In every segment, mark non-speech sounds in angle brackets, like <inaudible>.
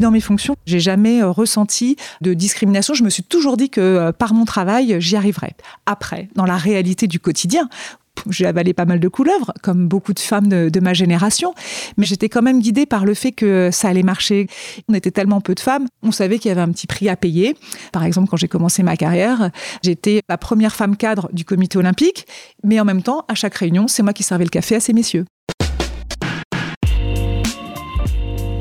Dans mes fonctions, j'ai jamais euh, ressenti de discrimination. Je me suis toujours dit que euh, par mon travail, j'y arriverais. Après, dans la réalité du quotidien, j'ai avalé pas mal de couleuvres, comme beaucoup de femmes de, ma génération, mais j'étais quand même guidée par le fait que ça allait marcher. On était tellement peu de femmes, on savait qu'il y avait un petit prix à payer. Par exemple, quand j'ai commencé ma carrière, j'étais la première femme cadre du comité olympique, mais en même temps, à chaque réunion, c'est moi qui servais le café à ces messieurs.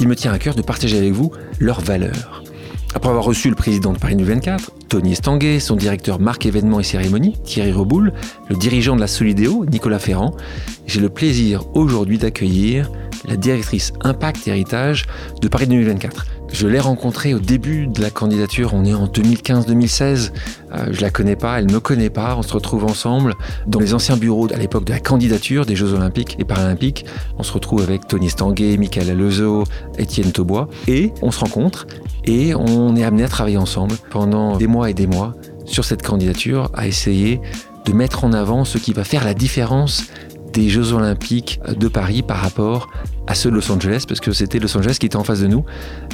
il me tient à cœur de partager avec vous leurs valeurs. Après avoir reçu le président de Paris 2024, Tony Estanguet, son directeur marque événements et cérémonies, Thierry Reboul, le dirigeant de la Solidéo, Nicolas Ferrand, j'ai le plaisir aujourd'hui d'accueillir la directrice Impact Héritage de Paris 2024. Je l'ai rencontrée au début de la candidature, on est en 2015-2016. Euh, je la connais pas, elle me connaît pas. On se retrouve ensemble dans les anciens bureaux à l'époque de la candidature des Jeux Olympiques et Paralympiques. On se retrouve avec Tony Stanguet, Michael Alezo, Étienne Taubois et on se rencontre et on est amené à travailler ensemble pendant des mois et des mois sur cette candidature à essayer de mettre en avant ce qui va faire la différence des Jeux Olympiques de Paris par rapport à ceux de Los Angeles, parce que c'était Los Angeles qui était en face de nous.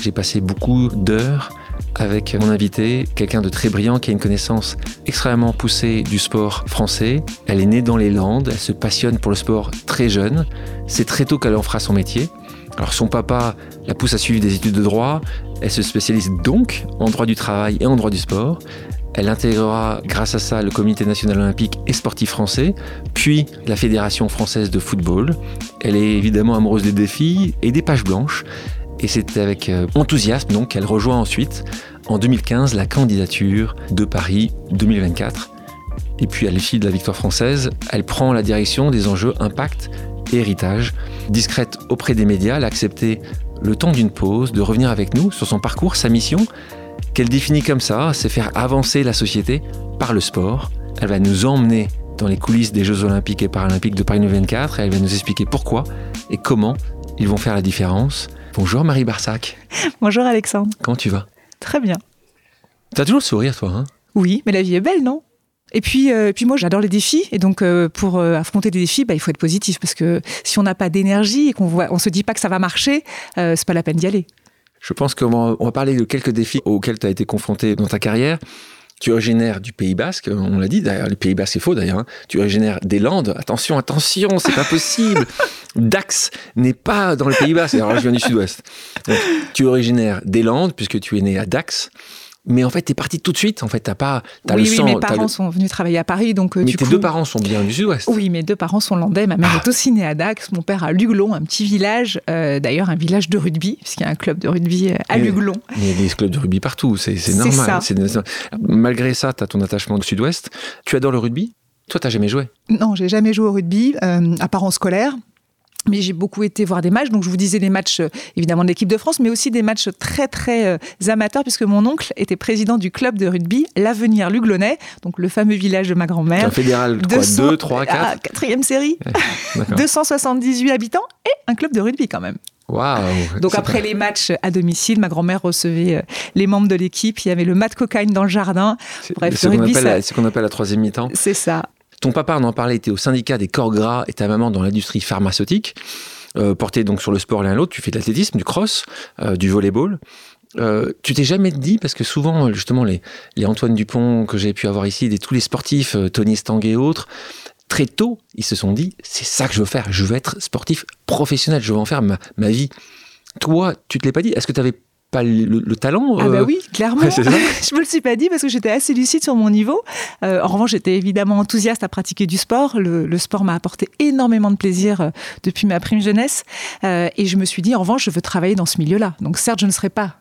J'ai passé beaucoup d'heures avec mon invité, quelqu'un de très brillant qui a une connaissance extrêmement poussée du sport français. Elle est née dans les Landes, elle se passionne pour le sport très jeune. C'est très tôt qu'elle en fera son métier. Alors son papa la pousse à suivre des études de droit. Elle se spécialise donc en droit du travail et en droit du sport. Elle intégrera grâce à ça le Comité national olympique et sportif français, puis la Fédération française de football. Elle est évidemment amoureuse des défis et des pages blanches. Et c'est avec euh, enthousiasme qu'elle rejoint ensuite, en 2015, la candidature de Paris 2024. Et puis à l'effet de la victoire française, elle prend la direction des enjeux impact et héritage. Discrète auprès des médias, elle a accepté le temps d'une pause de revenir avec nous sur son parcours, sa mission qu'elle définit comme ça, c'est faire avancer la société par le sport. Elle va nous emmener dans les coulisses des Jeux Olympiques et Paralympiques de Paris 2024 et elle va nous expliquer pourquoi et comment ils vont faire la différence. Bonjour Marie Barsac. Bonjour Alexandre. Comment tu vas? Très bien. T'as toujours le sourire toi, hein? Oui, mais la vie est belle, non? Et puis, euh, puis moi, j'adore les défis. Et donc, euh, pour euh, affronter des défis, bah, il faut être positif. Parce que si on n'a pas d'énergie et qu'on voit, on se dit pas que ça va marcher, c'est pas la peine d'y aller. Je pense qu'on va, parler de quelques défis auxquels tu as été confronté dans ta carrière. Tu es originaire du Pays Basque, on l'a dit d'ailleurs, le Pays Basque c'est faux d'ailleurs. Hein. Tu es originaire des Landes. Attention, attention, c'est pas possible. <laughs> Dax n'est pas dans le Pays Basque. Alors je viens du Sud-Ouest. Tu es originaire des Landes puisque tu es né à Dax mais en fait, tu es parti tout de suite. En fait, t'as pas, as oui, le oui, mes parents sont venus travailler à Paris, donc. Euh, mais tes deux parents sont bien du Sud-Ouest. Oui, mes deux parents sont landais. Ma mère ah. est aussi née à Dax, mon père à Luglon, un petit village, euh, d'ailleurs un village de rugby, puisqu'il y a un club de rugby euh, à Luglon. Il y a des clubs de rugby partout, c'est normal. Ça. Malgré ça, tu as ton attachement au Sud-Ouest. Tu adores le rugby? Toi, t'as jamais joué? Non, j'ai jamais joué au rugby, à part en scolaire. Mais j'ai beaucoup été voir des matchs, donc je vous disais des matchs euh, évidemment de l'équipe de France, mais aussi des matchs très très euh, amateurs, puisque mon oncle était président du club de rugby L'Avenir Luglonais, donc le fameux village de ma grand-mère. Un fédéral, 2, 3, 4 Quatrième série, 278 habitants et un club de rugby quand même. Wow, Donc après les matchs à domicile, ma grand-mère recevait euh, les membres de l'équipe. Il y avait le mat cocaïne dans le jardin. Bref, ce qu'on appelle, qu'on appelle la troisième mi-temps. C'est ça. Ton papa, en parlait, était au syndicat des corps gras et ta maman dans l'industrie pharmaceutique. Euh, porté donc sur le sport l'un l'autre, tu fais de l'athlétisme, du cross, euh, du volleyball. Euh, tu t'es jamais dit, parce que souvent, justement, les, les Antoine Dupont que j'ai pu avoir ici, des, tous les sportifs, euh, Tony Stang et autres, très tôt, ils se sont dit, c'est ça que je veux faire, je veux être sportif professionnel, je veux en faire ma, ma vie. Toi, tu te l'es pas dit Est-ce que tu avais pas le, talent. Ah bah euh, oui, clairement. <laughs> je me le suis pas dit parce que j'étais assez lucide sur mon niveau. Euh, en revanche, j'étais évidemment enthousiaste à pratiquer du sport. Le, sport m'a apporté énormément de plaisir euh, depuis ma prime jeunesse. et je me suis dit, en revanche, je veux travailler dans ce milieu-là. Donc certes, je ne serai pas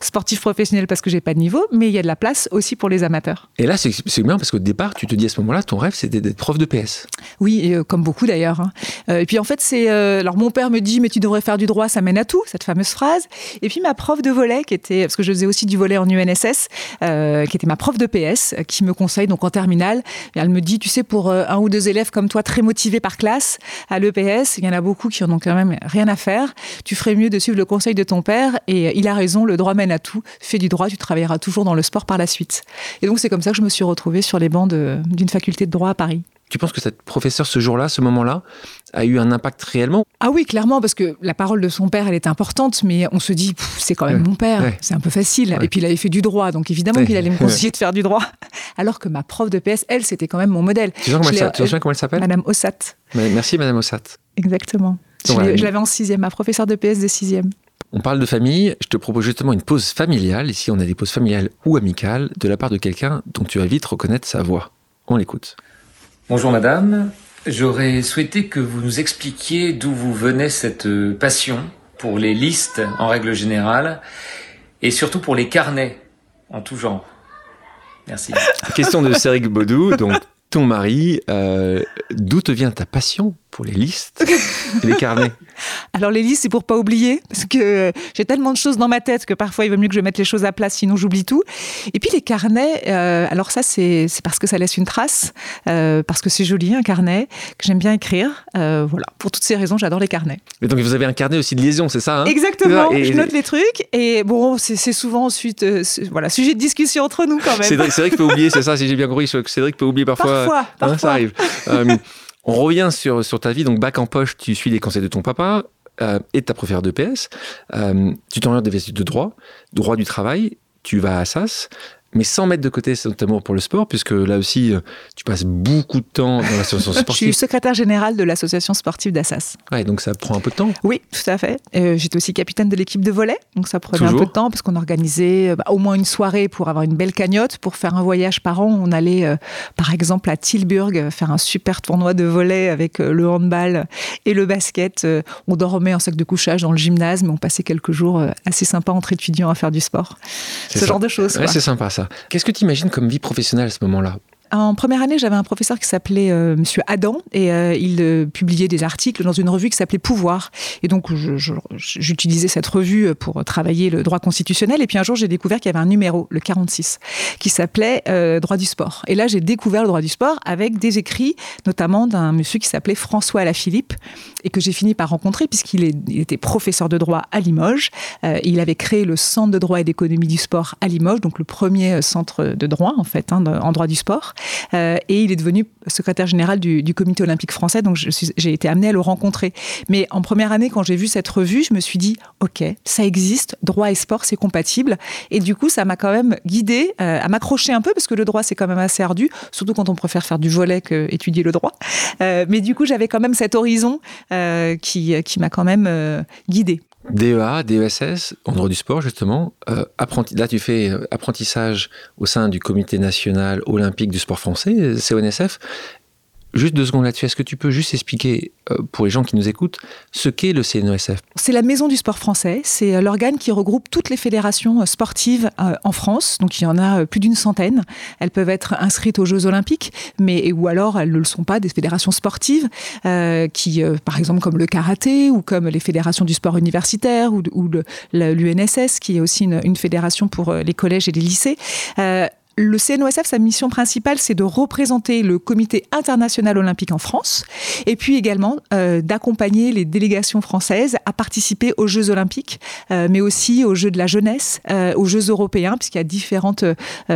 sportif professionnel parce que j'ai pas de niveau, mais il y a de la place aussi pour les amateurs. Et là, c'est bien parce qu'au départ, tu te dis à ce moment-là, ton rêve, c'était d'être prof de PS. Oui, comme beaucoup d'ailleurs. Hein. et puis en fait, c'est alors mon père me dit, mais tu devrais faire du droit, ça mène à tout, cette fameuse phrase. Et puis ma prof de de volet, qui était, parce que je faisais aussi du volet en UNSS, qui était ma prof de PS, qui me conseille donc en terminale. elle me dit, tu sais, pour un ou deux élèves comme toi, très motivés par classe, à l'EPS, il y en a beaucoup qui en ont quand même rien à faire. Tu ferais mieux de suivre le conseil de ton père. Et il a raison, le droit mène à tout. Fais du droit, tu travailleras toujours dans le sport par la suite. Et donc c'est comme ça que je me suis retrouvée sur les bancs d'une faculté de droit à Paris. Tu penses que cette professeure, ce jour-là, ce moment-là, a eu un impact réellement? Ah oui, clairement, parce que la parole de son père, elle est importante, mais on se dit, c'est quand même mon père, c'est un peu facile. Et puis il avait fait du droit, donc évidemment qu'il allait me conseiller <laughs> de faire du droit. Alors que ma prof de PS, elle, c'était quand même mon modèle. Tu sais comment, elle s'appelle? Madame Ossat. Merci, Madame Ossat. Exactement. je l'avais en sixième, ma professeure de PS de sixième. On parle de famille, je te propose justement une pause familiale, ici on a des pauses familiales ou amicales, de la part de quelqu'un dont tu vas vite reconnaître sa voix. On l'écoute. Bonjour madame, j'aurais souhaité que vous nous expliquiez d'où vous venait cette euh, passion pour les listes en règle générale et surtout pour les carnets en tout genre. Merci. Question de Céric Baudou, donc ton mari, euh, d'où te vient ta passion pour les listes et les carnets? Alors les listes, c'est pour pas oublier, parce que j'ai tellement de choses dans ma tête que parfois il vaut mieux que je mette les choses à place, sinon j'oublie tout. Et puis les carnets, euh, alors ça c'est parce que ça laisse une trace, euh, parce que c'est joli un carnet, que j'aime bien écrire. Euh, voilà, pour toutes ces raisons, j'adore les carnets. Mais donc vous avez un carnet aussi de liaison, c'est ça hein? Exactement, je note les trucs, et bon, c'est souvent ensuite, voilà, sujet de discussion entre nous quand même. Cédric, Cédric peut oublier, c'est ça, si j'ai bien compris, Cédric peut oublier parfois. Parfois, hein, ça arrive. On revient sur, sur ta vie. Donc, bac en poche, tu suis les conseils de ton papa euh, et de ta professeure de PS. Euh, tu t'orientes des études de droit, droit du travail. Tu vas à SAS mais sans mettre de côté cet amour pour le sport, puisque là aussi, euh, tu passes beaucoup de temps dans l'association sportive. <laughs> Je suis secrétaire général de l'association sportive d'Assas. Ouais, donc ça prend un peu de temps. Oui, tout à fait. Euh, j'étais aussi capitaine de l'équipe de volet, donc ça prenait un peu de temps, parce qu'on organisait euh, bah, au moins une soirée pour avoir une belle cagnotte. Pour faire un voyage par an, on allait, par exemple, à Tilburg, faire un super tournoi de volet avec le handball et le basket. on dormait en sac de couchage dans le gymnase, mais on passait quelques jours assez sympas entre étudiants à faire du sport. Ce genre de choses. Ouais, c'est sympa Qu'est-ce que tu imagines comme vie professionnelle à ce moment-là? En première année, j'avais un professeur qui s'appelait euh, Monsieur Adam et euh, il euh, publiait des articles dans une revue qui s'appelait Pouvoir. Et donc, j'utilisais cette revue pour travailler le droit constitutionnel. Et puis un jour, j'ai découvert qu'il y avait un numéro, le 46, qui s'appelait Droit du sport. Et là, j'ai découvert le droit du sport avec des écrits, notamment d'un monsieur qui s'appelait François Alaphilippe et que j'ai fini par rencontrer puisqu'il était professeur de droit à Limoges. il avait créé le Centre de droit et d'économie du sport à Limoges, donc le premier centre de droit en fait hein, en droit du sport. Euh, et il est devenu secrétaire général du, comité olympique français, donc j'ai été amenée à le rencontrer. Mais en première année, quand j'ai vu cette revue, je me suis dit, OK, ça existe, droit et sport, c'est compatible. Et du coup, ça m'a quand même guidée euh, à m'accrocher un peu, parce que le droit, c'est quand même assez ardu, surtout quand on préfère faire du volet qu'étudier le droit. Euh, mais du coup, j'avais quand même cet horizon qui, qui m'a quand même guidée. DEA, DESS, en droit du sport justement. Euh, là, tu fais euh, apprentissage au sein du Comité national olympique du sport français, CONSF. Juste deux secondes là-dessus, est-ce que tu peux juste expliquer euh, pour les gens qui nous écoutent ce qu'est le CNOSF C'est la maison du sport français, c'est euh, l'organe qui regroupe toutes les fédérations euh, sportives en France, donc il y en a plus d'une centaine. Elles peuvent être inscrites aux Jeux olympiques, mais ou alors elles ne le sont pas, des fédérations sportives qui, par exemple comme le karaté ou comme les fédérations du sport universitaire ou, l'UNSS qui est aussi une, fédération pour les collèges et les lycées. Le CNOSF, sa mission principale, c'est de représenter le Comité international olympique en France et puis également euh, d'accompagner les délégations françaises à participer aux Jeux olympiques, euh, mais aussi aux Jeux de la jeunesse, euh, aux Jeux européens, puisqu'il y a différentes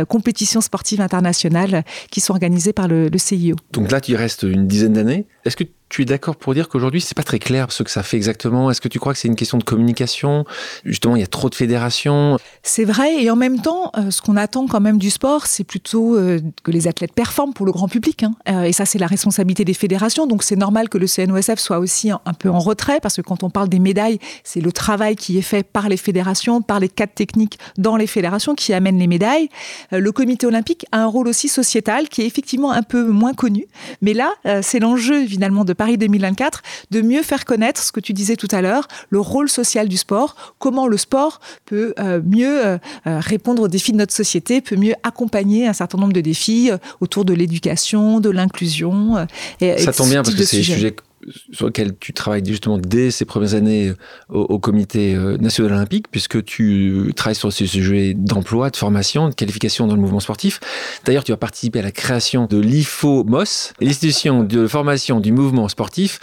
compétitions sportives internationales qui sont organisées par le, le CIO. Donc là, tu restes une dizaine d'années. Est-ce que tu es d'accord pour dire qu'aujourd'hui, c'est pas très clair ce que ça fait exactement Est-ce que tu crois que c'est une question de communication? Justement, il y a trop de fédérations. C'est vrai, et en même temps, euh, ce qu'on attend quand même du sport, c'est plutôt euh, que les athlètes performent pour le grand public. Hein. Euh, et ça, c'est la responsabilité des fédérations. Donc, c'est normal que le CNOSF soit aussi un, peu en retrait, parce que quand on parle des médailles, c'est le travail qui est fait par les fédérations, par les cadres techniques dans les fédérations qui amènent les médailles. le comité olympique a un rôle aussi sociétal qui est effectivement un peu moins connu. Mais là, c'est l'enjeu, évidemment, de Paris 2024, de mieux faire connaître ce que tu disais tout à l'heure, le rôle social du sport, comment le sport peut euh, mieux euh, euh, répondre aux défis de notre société, peut mieux accompagner un certain nombre de défis autour de l'éducation, de l'inclusion. Ça tombe bien parce que c'est des sujets sur lequel tu travailles justement dès ces premières années au, comité national olympique, puisque tu travailles sur ces sujets d'emploi, de formation, de qualification dans le mouvement sportif. D'ailleurs, tu as participé à la création de l'IFOMOS, l'institution de formation du mouvement sportif.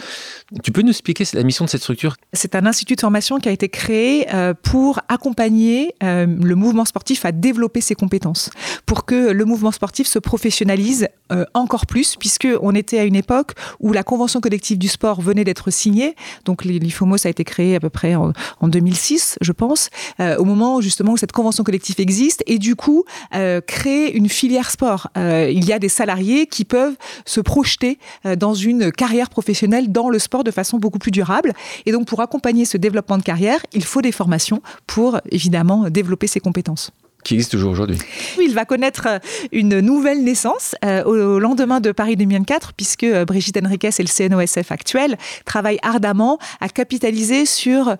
Tu peux nous expliquer la mission de cette structure? C'est un institut de formation qui a été créé pour accompagner le mouvement sportif à développer ses compétences, pour que le mouvement sportif se professionnalise encore plus, puisque on était à une époque où la convention collective du sport venait d'être signée. Donc l'IFOMOS a été créé à peu près en, 2006, je pense, euh, au moment justement où cette convention collective existe et du coup euh, créer une filière sport. Euh, il y a des salariés qui peuvent se projeter dans une carrière professionnelle dans le sport de façon beaucoup plus durable. Et donc pour accompagner ce développement de carrière, il faut des formations pour évidemment développer ses compétences qui existe toujours aujourd'hui. Il va connaître euh, une nouvelle naissance euh, au lendemain de Paris 2004, puisque euh, Brigitte Henriquez et le CNOSF actuel travaillent ardemment à capitaliser sur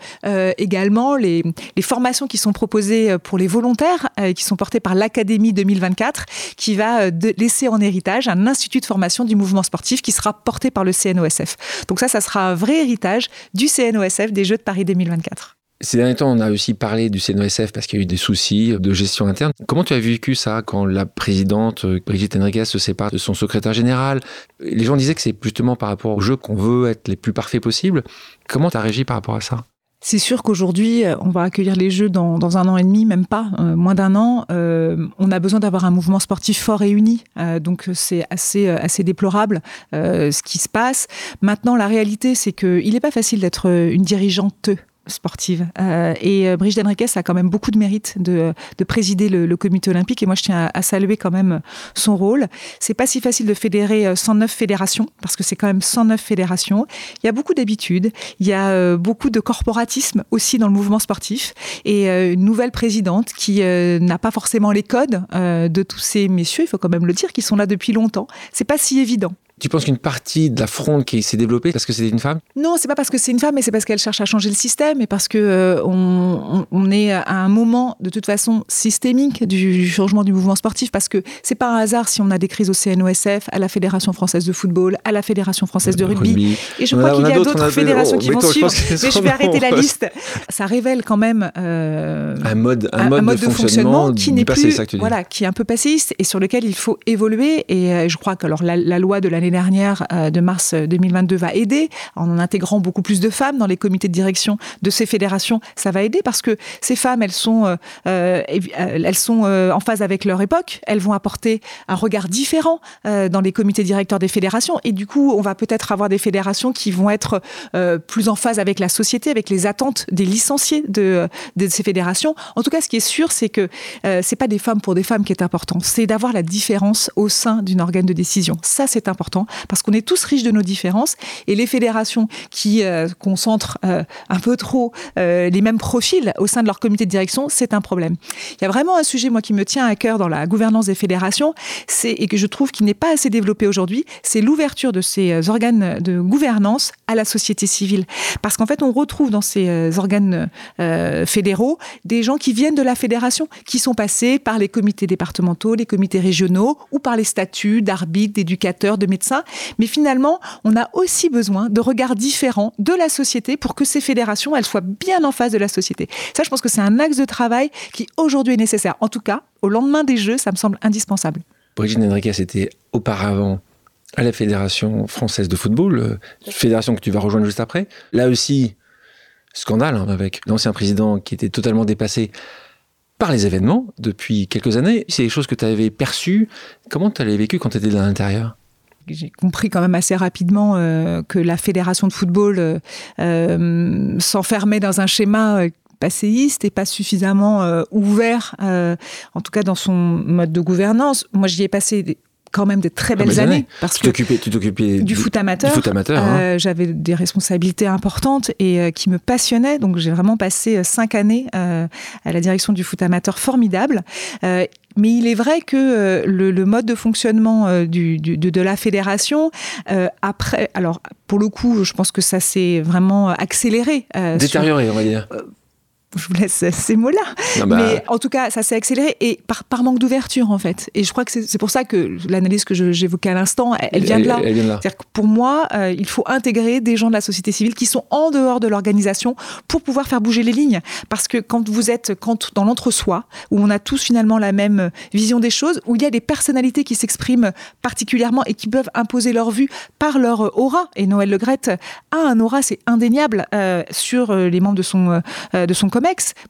également les, formations qui sont proposées pour les volontaires, qui sont portées par l'Académie 2024, qui va laisser en héritage un institut de formation du mouvement sportif qui sera porté par le CNOSF. Donc ça, ça sera un vrai héritage du CNOSF des Jeux de Paris 2024. Ces derniers temps, on a aussi parlé du CNOSF parce qu'il y a eu des soucis de gestion interne. Comment tu as vécu ça quand la présidente euh, Brigitte Henriquez se sépare de son secrétaire général? Les gens disaient que c'est justement par rapport au jeu qu'on veut être les plus parfaits possibles. Comment tu as réagi par rapport à ça? C'est sûr qu'aujourd'hui, euh, on va accueillir les Jeux dans, un an et demi, même pas, euh, moins d'un an. on a besoin d'avoir un mouvement sportif fort et uni. donc c'est assez, assez déplorable ce qui se passe. Maintenant, la réalité, c'est qu'il n'est pas facile d'être une dirigeante sportive. Euh, et euh, Brigitte Henriquez a quand même beaucoup de mérite de, de présider le, comité olympique et moi je tiens à, saluer quand même son rôle. C'est pas si facile de fédérer 109 euh, fédérations parce que c'est quand même 109 fédérations. Il y a beaucoup d'habitudes, il y a beaucoup de corporatisme aussi dans le mouvement sportif et une nouvelle présidente qui n'a pas forcément les codes de tous ces messieurs, il faut quand même le dire, qui sont là depuis longtemps. C'est pas si évident. Tu penses qu'une partie de la fronde qui s'est développée parce que c'était une femme? Non, c'est pas parce que c'est une femme, mais c'est parce qu'elle cherche à changer le système et parce que euh, on, est à un moment de toute façon systémique du, changement du mouvement sportif. Parce que c'est pas un hasard si on a des crises au CNOSF, à la Fédération française de football, à la Fédération française de rugby. Et je crois qu'il y a d'autres fédérations qui vont suivre. Mais je vais arrêter la liste. Ça révèle quand même euh, un mode, un, mode, de, fonctionnement, qui n'est plus, voilà, qui est un peu passéiste et sur lequel il faut évoluer. Et euh, je crois que alors la, la loi de l'année dernière euh, de mars 2022 va aider en intégrant beaucoup plus de femmes dans les comités de direction de ces fédérations. Ça va aider parce que ces femmes, elles sont, euh, euh, elles sont en phase avec leur époque. Elles vont apporter un regard différent dans les comités directeurs des fédérations. Et du coup, on va peut-être avoir des fédérations qui vont être plus en phase avec la société, avec les attentes des licenciés de, de ces fédérations. En tout cas, ce qui est sûr, c'est que c'est pas des femmes pour des femmes qui est important. C'est d'avoir la différence au sein d'une organe de décision. Ça, c'est important parce qu'on est tous riches de nos différences, et les fédérations qui euh, concentrent euh, un peu trop euh, les mêmes profils au sein de leur comité de direction, c'est un problème. Il y a vraiment un sujet, moi, qui me tient à cœur dans la gouvernance des fédérations, et que je trouve qui n'est pas assez développé aujourd'hui, c'est l'ouverture de ces organes de gouvernance à la société civile. Parce qu'en fait, on retrouve dans ces organes fédéraux des gens qui viennent de la fédération, qui sont passés par les comités départementaux, les comités régionaux, ou par les statuts d'arbitres, d'éducateurs, de médecins mais finalement, on a aussi besoin de regards différents de la société pour que ces fédérations, elles soient bien en face de la société. Ça, je pense que c'est un axe de travail qui aujourd'hui est nécessaire. En tout cas, au lendemain des Jeux, ça me semble indispensable. Brigitte Henriquez était auparavant à la Fédération française de football, euh, fédération que tu vas rejoindre juste après. Là aussi, scandale hein, avec l'ancien président qui était totalement dépassé par les événements depuis quelques années. C'est des choses que tu avais perçues. Comment tu l'avais vécu quand tu étais à l'intérieur? J'ai compris quand même assez rapidement euh, que la fédération de football euh, euh, s'enfermait dans un schéma passéiste et pas suffisamment ouvert, en tout cas dans son mode de gouvernance. Moi, j'y ai passé quand même des très belles années, parce tu que tu t'occupais du, foot amateur. Hein. J'avais des responsabilités importantes et qui me passionnaient. Donc j'ai vraiment passé cinq années à la direction du foot amateur formidable. Mais il est vrai que euh, le, mode de fonctionnement euh, du, de, la fédération, euh, après, alors pour le coup, je pense que ça s'est vraiment accéléré. Détérioré, on va dire je vous laisse ces mots-là. Bah. Mais en tout cas, ça s'est accéléré et par, par manque d'ouverture, en fait. Et je crois que c'est pour ça que l'analyse que j'évoquais à l'instant, elle, vient de là. C'est-à-dire que pour moi, euh, il faut intégrer des gens de la société civile qui sont en dehors de l'organisation pour pouvoir faire bouger les lignes. Parce que quand vous êtes quand, dans l'entre-soi, où on a tous finalement la même vision des choses, où il y a des personnalités qui s'expriment particulièrement et qui peuvent imposer leur vue par leur aura, et Noël Le Legrette a un aura, c'est indéniable, euh, sur les membres de son, de son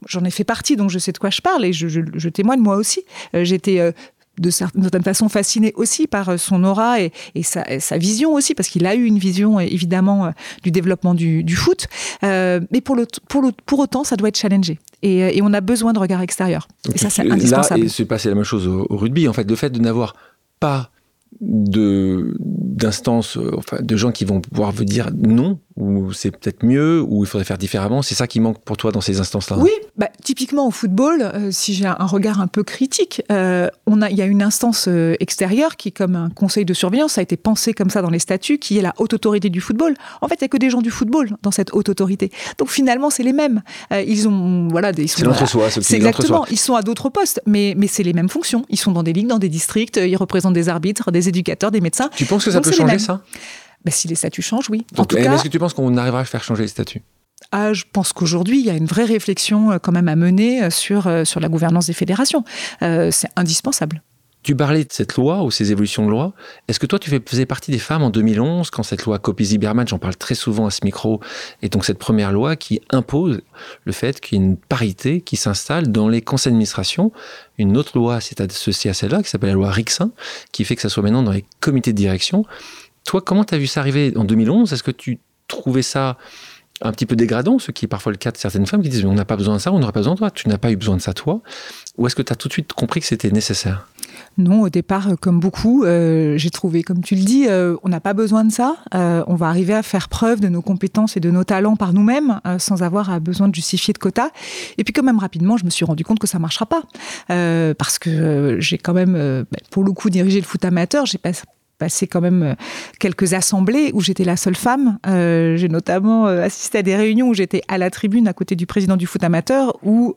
J'en ai fait partie, donc je sais de quoi je parle et je, témoigne moi aussi. Euh, j'étais euh, de certaine façon fasciné aussi par euh, son aura et, sa, vision aussi, parce qu'il a eu une vision évidemment du développement du, foot. mais pour, le, pour, le, pour autant, ça doit être challengé. Et, on a besoin de regard extérieur. et ça, c'est indispensable. Là, c'est passé la même chose au, au, rugby. En fait, le fait de n'avoir pas de d'instances, euh, enfin, de gens qui vont pouvoir vous dire non, ou c'est peut-être mieux, ou il faudrait faire différemment. C'est ça qui manque pour toi dans ces instances-là? Oui, bah, typiquement au football, euh, si j'ai un regard un peu critique, euh, on a, il y a une instance extérieure qui, comme un conseil de surveillance, a été pensé comme ça dans les statuts, qui est la haute autorité du football. En fait, il n'y a que des gens du football dans cette haute autorité. Donc finalement, c'est les mêmes. ils ont, voilà, des, c'est l'entre-soi. C'est exactement. Ils sont à d'autres postes, mais, mais c'est les mêmes fonctions. Ils sont dans des ligues, dans des districts, ils représentent des arbitres, des éducateurs, des médecins. Tu penses que ça peut changer ça? Ben, Si les statuts changent, oui. Est-ce que tu penses qu'on arrivera à faire changer les statuts? Ah, je pense qu'aujourd'hui, il y a une vraie réflexion euh, quand même à mener euh, sur, euh, sur la gouvernance des fédérations. c'est indispensable. Tu parlais de cette loi ou ces évolutions de loi. Est-ce que toi, tu faisais partie des femmes en 2011, quand cette loi Copy-Zimmermann, j'en parle très souvent à ce micro, et donc cette première loi qui impose le fait qu'il y ait une parité qui s'installe dans les conseils d'administration. Une autre loi s'est associée à celle-là, qui s'appelle la loi Rixin, qui fait que ça soit maintenant dans les comités de direction. Toi, comment tu as vu ça arriver en 2011 Est-ce que tu trouvais ça un petit peu dégradant, ce qui est parfois le cas de certaines femmes qui disent on n'a pas besoin de ça, on n'aura pas besoin de toi, tu n'as pas eu besoin de ça toi? Ou est-ce que tu as tout de suite compris que c'était nécessaire? Non, au départ, euh, comme beaucoup, euh, j'ai trouvé, comme tu le dis, euh, on n'a pas besoin de ça. on va arriver à faire preuve de nos compétences et de nos talents par nous-mêmes, sans avoir besoin de justifier de quotas. Et puis, quand même, rapidement, je me suis rendu compte que ça marchera pas, parce que j'ai quand même, ben, pour le coup, dirigé le foot amateur. Passé quand même euh, quelques assemblées où j'étais la seule femme. Euh, j'ai notamment euh, assisté à des réunions où j'étais à la tribune à côté du président du foot amateur où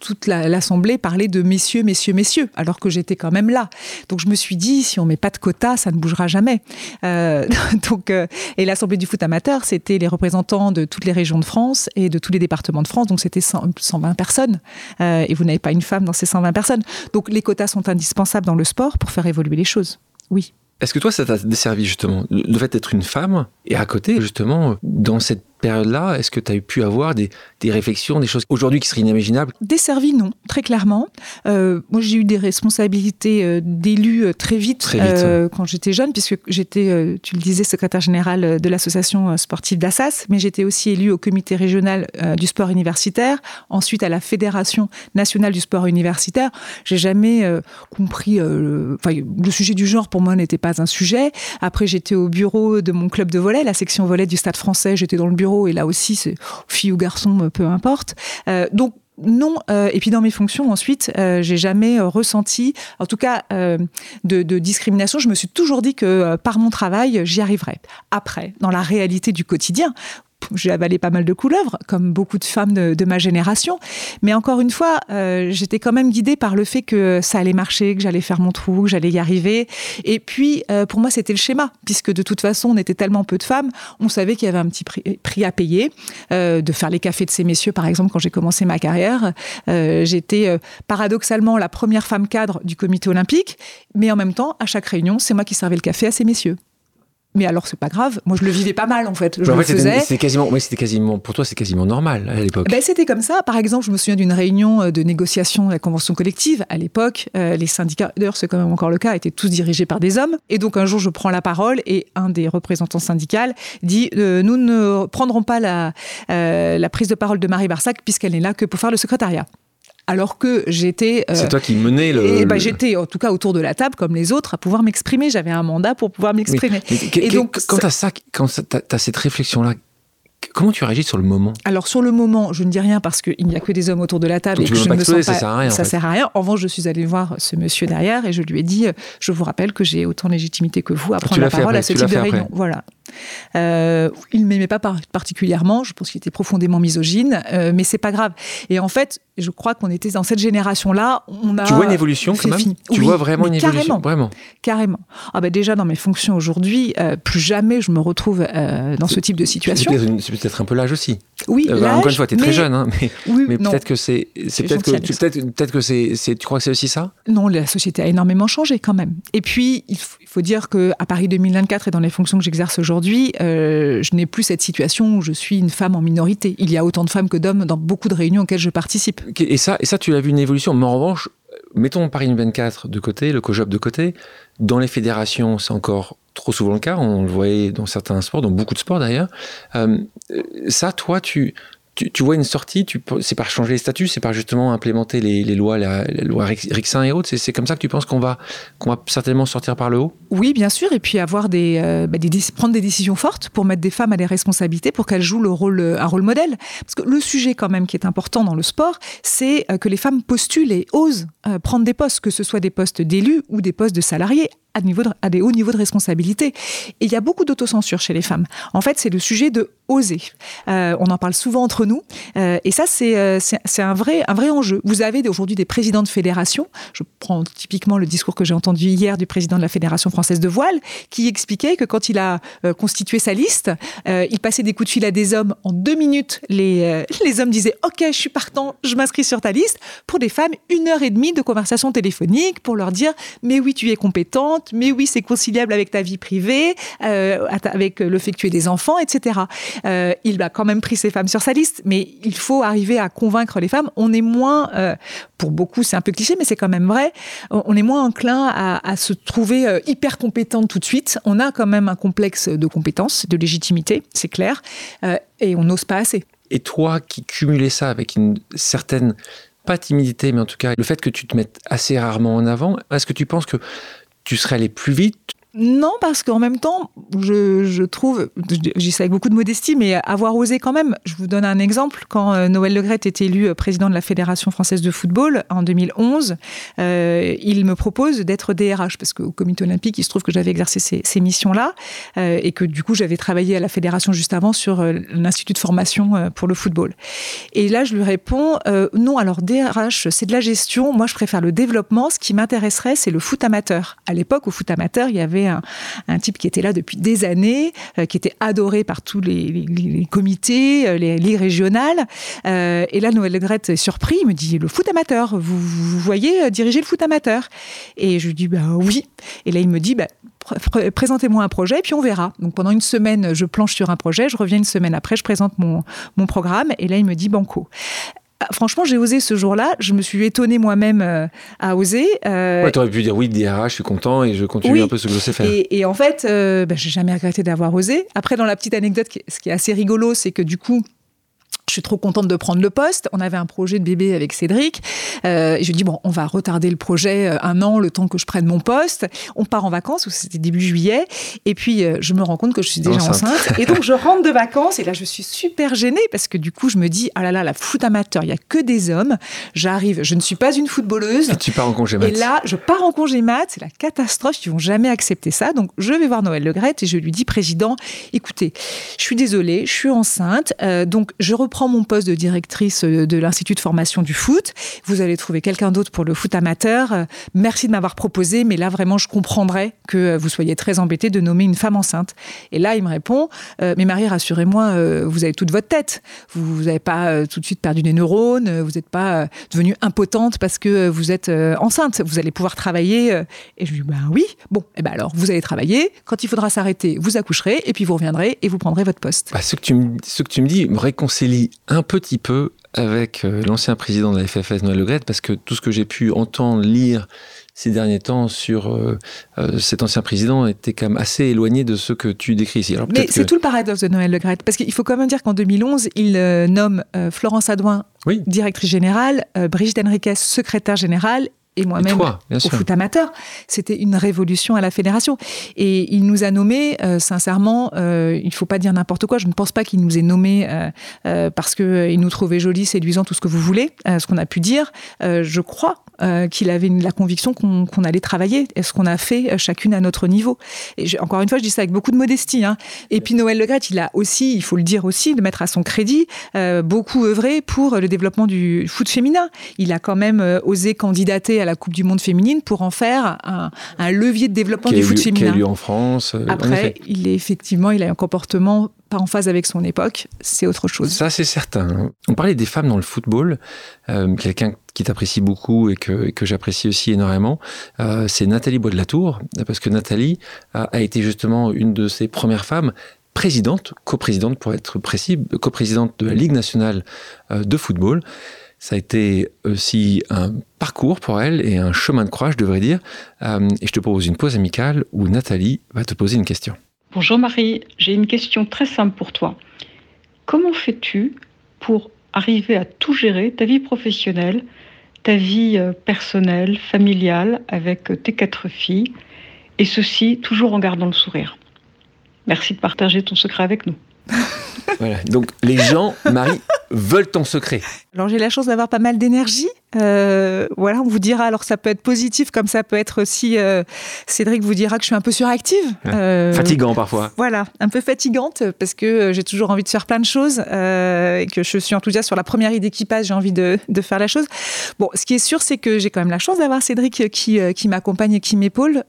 toute l'assemblée parlait de messieurs, messieurs, messieurs, alors que j'étais quand même là. Donc je me suis dit, si on met pas de quotas, ça ne bougera jamais. <laughs> donc, et l'assemblée du foot amateur, c'était les représentants de toutes les régions de France et de tous les départements de France. Donc c'était 120 personnes. et vous n'avez pas une femme dans ces 120 personnes. Donc les quotas sont indispensables dans le sport pour faire évoluer les choses. Oui. Est-ce que toi, ça t'a desservi justement Le fait d'être une femme et à côté, justement, dans cette période-là, est-ce que tu as pu avoir des, des réflexions, des choses aujourd'hui qui seraient inimaginables? Desservi, non, très clairement. Euh, moi, j'ai eu des responsabilités euh, d'élu euh, très vite, très vite quand j'étais jeune, puisque j'étais, tu le disais, secrétaire général de l'association sportive d'Assas, mais j'étais aussi élu au comité régional du sport universitaire, ensuite à la fédération nationale du sport universitaire. J'ai jamais compris, le, le sujet du genre pour moi n'était pas un sujet. Après, j'étais au bureau de mon club de volet, la section volet du Stade français, j'étais dans le bureau et là aussi, c'est fille ou garçon, peu importe. Euh, donc non, euh, et puis dans mes fonctions ensuite, euh, j'ai jamais ressenti, en tout cas, de, de, discrimination. Je me suis toujours dit que par mon travail, j'y arriverais. Après, dans la réalité du quotidien, j'ai avalé pas mal de couleuvres, comme beaucoup de femmes de, ma génération. Mais encore une fois, euh, j'étais quand même guidée par le fait que ça allait marcher, que j'allais faire mon trou, que j'allais y arriver. Et puis, euh, pour moi, c'était le schéma, puisque de toute façon, on était tellement peu de femmes, on savait qu'il y avait un petit prix, à payer. Euh, de faire les cafés de ces messieurs, par exemple, quand j'ai commencé ma carrière, j'étais paradoxalement la première femme cadre du comité olympique, mais en même temps, à chaque réunion, c'est moi qui servais le café à ces messieurs. Mais alors, c'est pas grave. Moi, je le vivais pas mal, en fait. Je le faisais. C'était quasiment, c'était quasiment, pour toi, c'est quasiment normal à l'époque. Ben, c'était comme ça. Par exemple, je me souviens d'une réunion euh, de négociation de la convention collective. À l'époque, euh, les syndicats, d'ailleurs, c'est quand même encore le cas, étaient tous dirigés par des hommes. Et donc, un jour, je prends la parole et un des représentants syndicaux dit euh, Nous ne prendrons pas la, la prise de parole de Marie Barsac puisqu'elle n'est là que pour faire le secrétariat alors que j'étais. Euh, c'est toi qui menais le. Et bah, j'étais en tout cas autour de la table comme les autres à pouvoir m'exprimer. J'avais un mandat pour pouvoir m'exprimer. Et donc quand tu as ça, quand as cette réflexion là. Comment tu réagis sur le moment? Alors sur le moment, je ne dis rien parce qu'il n'y a que des hommes autour de la table et que je ne me sens pas. Ça sert à rien. Ça sert à rien. En revanche, je suis allée voir ce monsieur derrière et je lui ai dit je vous rappelle que j'ai autant de légitimité que vous à prendre la parole à ce type de réunion. Voilà. Euh, il m'aimait pas particulièrement. Je pense qu'il était profondément misogyne, euh, mais c'est pas grave. Et en fait, je crois qu'on était dans cette génération-là. On a tu vois une évolution quand même? Tu vois vraiment une évolution, vraiment. Carrément. Ah bah déjà dans mes fonctions aujourd'hui, euh, plus jamais je me retrouve euh, dans ce type de situation. C'est peut-être un peu l'âge aussi. Oui. Euh, encore une fois, tu es très jeune, hein, mais, mais peut-être que c'est, peut-être que, tu, que c'est, tu crois que c'est aussi ça? Non, la société a énormément changé quand même. Et puis il faut, dire que à Paris 2024 et dans les fonctions que j'exerce aujourd'hui, je n'ai plus cette situation où je suis une femme en minorité. Il y a autant de femmes que d'hommes dans beaucoup de réunions auxquelles je participe. Et ça, tu l'as vu une évolution. Mais en revanche, mettons Paris 24 de côté, le COJOP de côté. Dans les fédérations, c'est encore trop souvent le cas. On le voyait dans certains sports, dans beaucoup de sports d'ailleurs. Euh, ça, toi, tu, tu, vois une sortie, c'est par changer les statuts, c'est par justement implémenter les, lois, la, loi Rixin et autres. C'est comme ça que tu penses qu'on va, qu'on va certainement sortir par le haut? Oui, bien sûr. Et puis avoir des, euh, bah, prendre des décisions fortes pour mettre des femmes à des responsabilités, pour qu'elles jouent le rôle, euh, un rôle modèle. Parce que le sujet quand même qui est important dans le sport, c'est euh, que les femmes postulent et osent prendre des postes, que ce soit des postes d'élus ou des postes de salariés à, des hauts niveaux de responsabilité. Et il y a beaucoup d'autocensure chez les femmes. En fait, c'est le sujet de oser. Euh, on en parle souvent entre nous. Euh, et ça, euh, c'est un, vrai, un vrai enjeu. Vous avez aujourd'hui des présidents de fédération. Je prends typiquement le discours que j'ai entendu hier du président de la Fédération française de voile, qui expliquait que quand il a constitué sa liste, il passait des coups de fil à des hommes. En deux minutes, les, les hommes disaient OK, je suis partant, je m'inscris sur ta liste. Pour des femmes, une heure et demie de conversation téléphonique pour leur dire Mais oui, tu es compétente mais oui, c'est conciliable avec ta vie privée, euh, avec le fait que tu aies des enfants, etc. Euh, il a quand même pris ces femmes sur sa liste, mais il faut arriver à convaincre les femmes. On est moins, euh, pour beaucoup, c'est un peu cliché, mais c'est quand même vrai, on est moins enclin à, se trouver hyper compétente tout de suite. On a quand même un complexe de compétence, de légitimité, c'est clair, et on n'ose pas assez. Et toi qui cumulais ça avec une certaine pas timidité, mais en tout cas le fait que tu te mettes assez rarement en avant, est-ce que tu penses que tu serais allé plus vite non, parce qu'en même temps, je, trouve, j'y sais avec beaucoup de modestie, mais avoir osé quand même. Je vous donne un exemple. Quand euh, Noël Legrette est élu euh, président de la Fédération française de football en 2011, euh, il me propose d'être DRH, parce qu'au comité olympique, il se trouve que j'avais exercé ces, missions-là, et que du coup, j'avais travaillé à la fédération juste avant sur l'institut de formation pour le football. Et là, je lui réponds, non, alors DRH, c'est de la gestion. Moi, je préfère le développement. Ce qui m'intéresserait, c'est le foot amateur. À l'époque, au foot amateur, il y avait un, type qui était là depuis des années, euh, qui était adoré par tous les, comités, euh, les régionales. Euh, et là, Noël Legrette est surpris, il me dit le foot amateur, vous, voyez diriger le foot amateur? Et je lui dis bah oui. Et là, il me dit bah, présentez-moi un projet, puis on verra. Donc pendant une semaine, je planche sur un projet, je reviens une semaine après, je présente mon, mon programme, et là, il me dit banco. Ah, franchement, j'ai osé ce jour-là. Je me suis étonnée moi-même euh, à oser. Euh... Ouais, aurais pu dire oui, DRH, je suis content et je continue un peu ce que je sais faire. Et, en fait, euh, bah, j'ai jamais regretté d'avoir osé. Après, dans la petite anecdote, ce qui est assez rigolo, c'est que du coup, je suis trop contente de prendre le poste. On avait un projet de bébé avec Cédric. Euh, et je dis bon, on va retarder le projet euh, un an, le temps que je prenne mon poste. On part en vacances, c'était début juillet. Et puis, euh, je me rends compte que je suis déjà enceinte. Et donc, je rentre de vacances. Et là, je suis super gênée parce que du coup, je me dis, ah là là, la foot amateur, il y a que des hommes. J'arrive, je ne suis pas une footballeuse. Et tu pars en congé mat. Et là, je pars en congé mat. C'est la catastrophe. Ils vont jamais accepter ça. Donc, je vais voir Noël Legrette et je lui dis, président, écoutez, je suis désolée, je suis enceinte. donc, je reprends prends mon poste de directrice euh, de l'Institut de formation du foot. Vous allez trouver quelqu'un d'autre pour le foot amateur. Euh, merci de m'avoir proposé, mais là, vraiment, je comprendrais que euh, vous soyez très embêté de nommer une femme enceinte. Et là, il me répond, mais Marie, rassurez-moi, vous avez toute votre tête. Vous n'avez pas tout de suite perdu des neurones, vous n'êtes pas devenue impotente parce que vous êtes enceinte. Vous allez pouvoir travailler. Et je lui dis, ben oui. Bon, et eh ben alors, vous allez travailler. Quand il faudra s'arrêter, vous accoucherez, et puis vous reviendrez et vous prendrez votre poste. Bah, ce, que tu me, ce que tu me dis me réconcilie un petit peu avec euh, l'ancien président de la FFS, Noël Legrette, parce que tout ce que j'ai pu entendre, lire ces derniers temps sur euh, euh, cet ancien président était quand même assez éloigné de ce que tu décris ici. Mais c'est tout le paradoxe de Noël Legrette, parce qu'il faut quand même dire qu'en 2011, il nomme Florence Adouin directrice générale, Brigitte Henriquez secrétaire générale et moi-même au foot amateur. C'était une révolution à la fédération. Et il nous a nommés, euh, sincèrement, euh, il ne faut pas dire n'importe quoi. Je ne pense pas qu'il nous ait nommés euh, parce qu'il nous trouvait jolis, séduisants, tout ce que vous voulez, ce qu'on a pu dire. je crois qu'il avait la conviction qu'on allait travailler et ce qu'on a fait chacune à notre niveau. Et encore une fois, je dis ça avec beaucoup de modestie. Hein. Et puis Noël Legret, il a aussi, il faut le dire aussi, de mettre à son crédit, beaucoup œuvré pour le développement du foot féminin. Il a quand même osé candidater à la Coupe du Monde féminine pour en faire un, levier de développement du foot féminin. Qui a lieu en France. Euh, Après, il est effectivement, il a un comportement pas en phase avec son époque, c'est autre chose. Ça, c'est certain. On parlait des femmes dans le football. Euh, quelqu'un qui t'apprécie beaucoup et que, que j'apprécie aussi énormément, euh, c'est Nathalie Bois de la Tour, parce que Nathalie a, a, été justement une de ces premières femmes présidente, coprésidente pour être précis, coprésidente de la Ligue nationale de football. Ça a été aussi un parcours pour elle et un chemin de croix, je devrais dire. Euh, et je te propose une pause amicale où Nathalie va te poser une question. Bonjour Marie, j'ai une question très simple pour toi. Comment fais-tu pour arriver à tout gérer, ta vie professionnelle, ta vie euh, personnelle, familiale, avec tes quatre filles, et ceci toujours en gardant le sourire? Merci de partager ton secret avec nous. Donc les gens, Marie, veulent ton secret. Alors j'ai la chance d'avoir pas mal d'énergie. Euh, voilà, on vous dira. Alors ça peut être positif, comme ça peut être aussi. Euh, Cédric vous dira que je suis un peu suractive. Euh, Fatigant parfois. Voilà, un peu fatigante parce que j'ai toujours envie de faire plein de choses et que je suis enthousiaste sur la première idée qui passe. J'ai envie de, de, faire la chose. Bon, ce qui est sûr, c'est que j'ai quand même la chance d'avoir Cédric qui, qui m'accompagne et qui m'épaule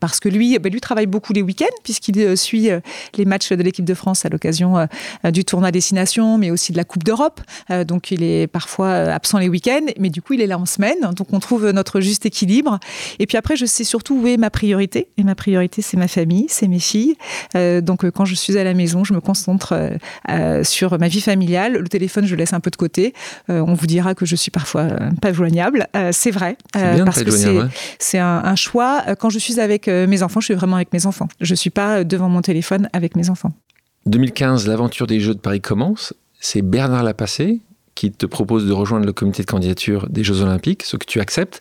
parce que lui, ben, lui travaille beaucoup les week-ends puisqu'il suit les matchs de l'équipe de France à l'occasion du tournoi destination, mais aussi de la Coupe d'Europe. donc il est parfois absent les week-ends, mais du coup, il est là en semaine. Donc, on trouve notre juste équilibre. Et puis après, je sais surtout où est ma priorité. Et ma priorité, c'est ma famille, c'est mes filles. Euh, donc, euh, quand je suis à la maison, je me concentre euh, sur ma vie familiale. Le téléphone, je le laisse un peu de côté. on vous dira que je suis parfois pas joignable. c'est vrai. parce que c'est un, un, choix. Quand je suis avec mes enfants, je suis vraiment avec mes enfants. Je suis pas devant mon téléphone avec mes enfants. 2015, l'aventure des Jeux de Paris commence. C'est Bernard Lapassé, qui te propose de rejoindre le comité de candidature des Jeux Olympiques, ce que tu acceptes.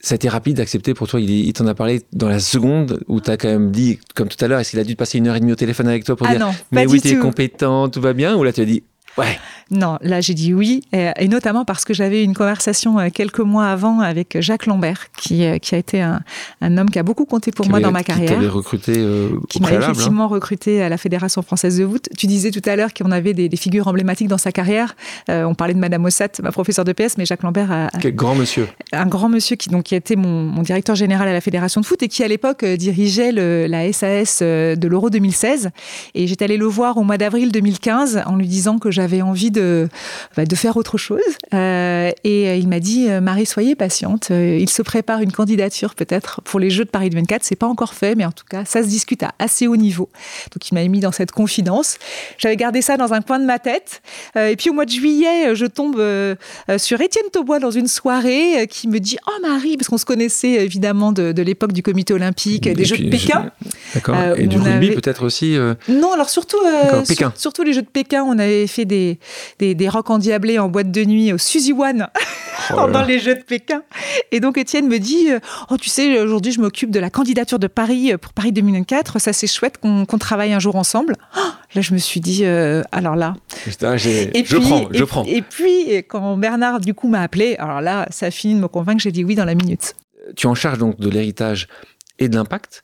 Ça a été rapide d'accepter pour toi. Il, t'en a parlé dans la seconde où tu as quand même dit, comme tout à l'heure, est-ce qu'il a dû passer une heure et demie au téléphone avec toi pour ah dire non, Mais oui, tu es compétent, tout va bien Ou là, tu as dit Ouais. Non, là j'ai dit oui, et, notamment parce que j'avais une conversation euh, quelques mois avant avec Jacques Lambert, qui, euh, qui a été un, un homme qui a beaucoup compté pour moi dans ma carrière. Qui recruté euh, Qui m'a effectivement recruté à la Fédération française de foot. Tu disais tout à l'heure qu'on avait des, figures emblématiques dans sa carrière. on parlait de Madame Ossat, ma professeure de PS, mais Jacques Lambert a... Quel grand monsieur. Un grand monsieur qui, donc, qui a été mon, mon directeur général à la Fédération de foot et qui à l'époque dirigeait le, la SAS de l'Euro 2016. Et j'étais allée le voir au mois d'avril 2015 en lui disant que j'avais envie de bah, de faire autre chose. Euh, et euh, il m'a dit, euh, Marie, soyez patiente. il se prépare une candidature peut-être pour les Jeux de Paris 24. C'est pas encore fait, mais en tout cas, ça se discute à assez haut niveau. Donc il m'a mis dans cette confidence. J'avais gardé ça dans un coin de ma tête. et puis au mois de juillet, je tombe sur Étienne Taubois dans une soirée qui me dit, oh Marie, parce qu'on se connaissait évidemment de, l'époque du Comité olympique, des Jeux de Pékin. D'accord. et du rugby peut-être aussi. Non, alors surtout, surtout les Jeux de Pékin, on avait fait des, des, des rock endiablés en boîte de nuit au Suzy One oh <laughs> pendant les Jeux de Pékin. Et donc Étienne me dit euh, Oh, tu sais, aujourd'hui, je m'occupe de la candidature de Paris euh, pour Paris 2004. Ça, c'est chouette qu'on travaille un jour ensemble. Oh, là, je me suis dit euh, Alors là. et je prends, je prends. Et puis, quand Bernard, du coup, m'a appelé, alors là, ça a fini de me convaincre, j'ai dit oui dans la minute. Tu en charges donc de l'héritage et de l'impact.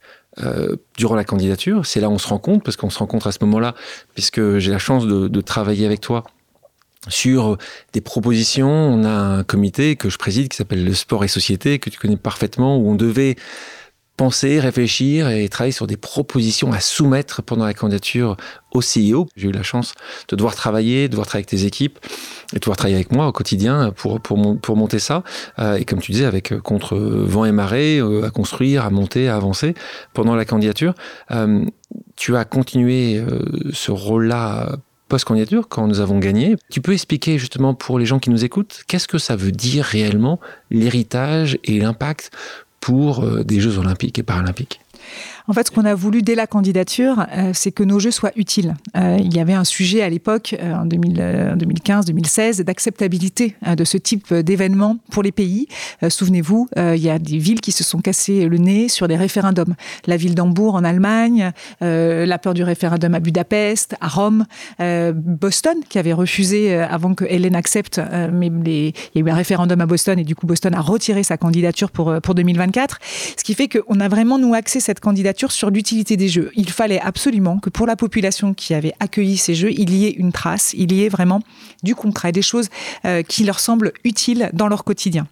Durant la candidature. C'est là où on se rencontre, parce qu'on se rencontre à ce moment-là, puisque j'ai la chance de, de, travailler avec toi sur des propositions. On a un comité que je préside qui s'appelle le Sport et Société, que tu connais parfaitement, où on devait penser, réfléchir et travailler sur des propositions à soumettre pendant la candidature au CIO. J'ai eu la chance de devoir travailler, de devoir travailler avec tes équipes et de devoir travailler avec moi au quotidien pour, pour, pour monter ça. Euh, et comme tu disais, avec euh, contre vent et marée, euh, à construire, à monter, à avancer pendant la candidature. tu as continué ce rôle-là post-candidature, quand nous avons gagné. Tu peux expliquer justement pour les gens qui nous écoutent, qu'est-ce que ça veut dire réellement l'héritage et l'impact pour euh, des Jeux olympiques et paralympiques En fait, ce qu'on a voulu dès la candidature, euh, c'est que nos jeux soient utiles. Euh, il y avait un sujet à l'époque, euh, en 2015-2016, d'acceptabilité de ce type d'événement pour les pays. Souvenez-vous, il y a des villes qui se sont cassées le nez sur des référendums. La ville d'Hambourg en Allemagne, la peur du référendum à Budapest, à Rome, Boston qui avait refusé avant que Hélène accepte, mais il y a eu un référendum à Boston et du coup Boston a retiré sa candidature pour, pour 2024. Ce qui fait qu'on a vraiment, nous, axé cette candidature sur l'utilité des jeux. Il fallait absolument que pour la population qui avait accueilli ces jeux, il y ait une trace, il y ait vraiment du concret, des choses euh, qui leur semblent utiles dans leur quotidien.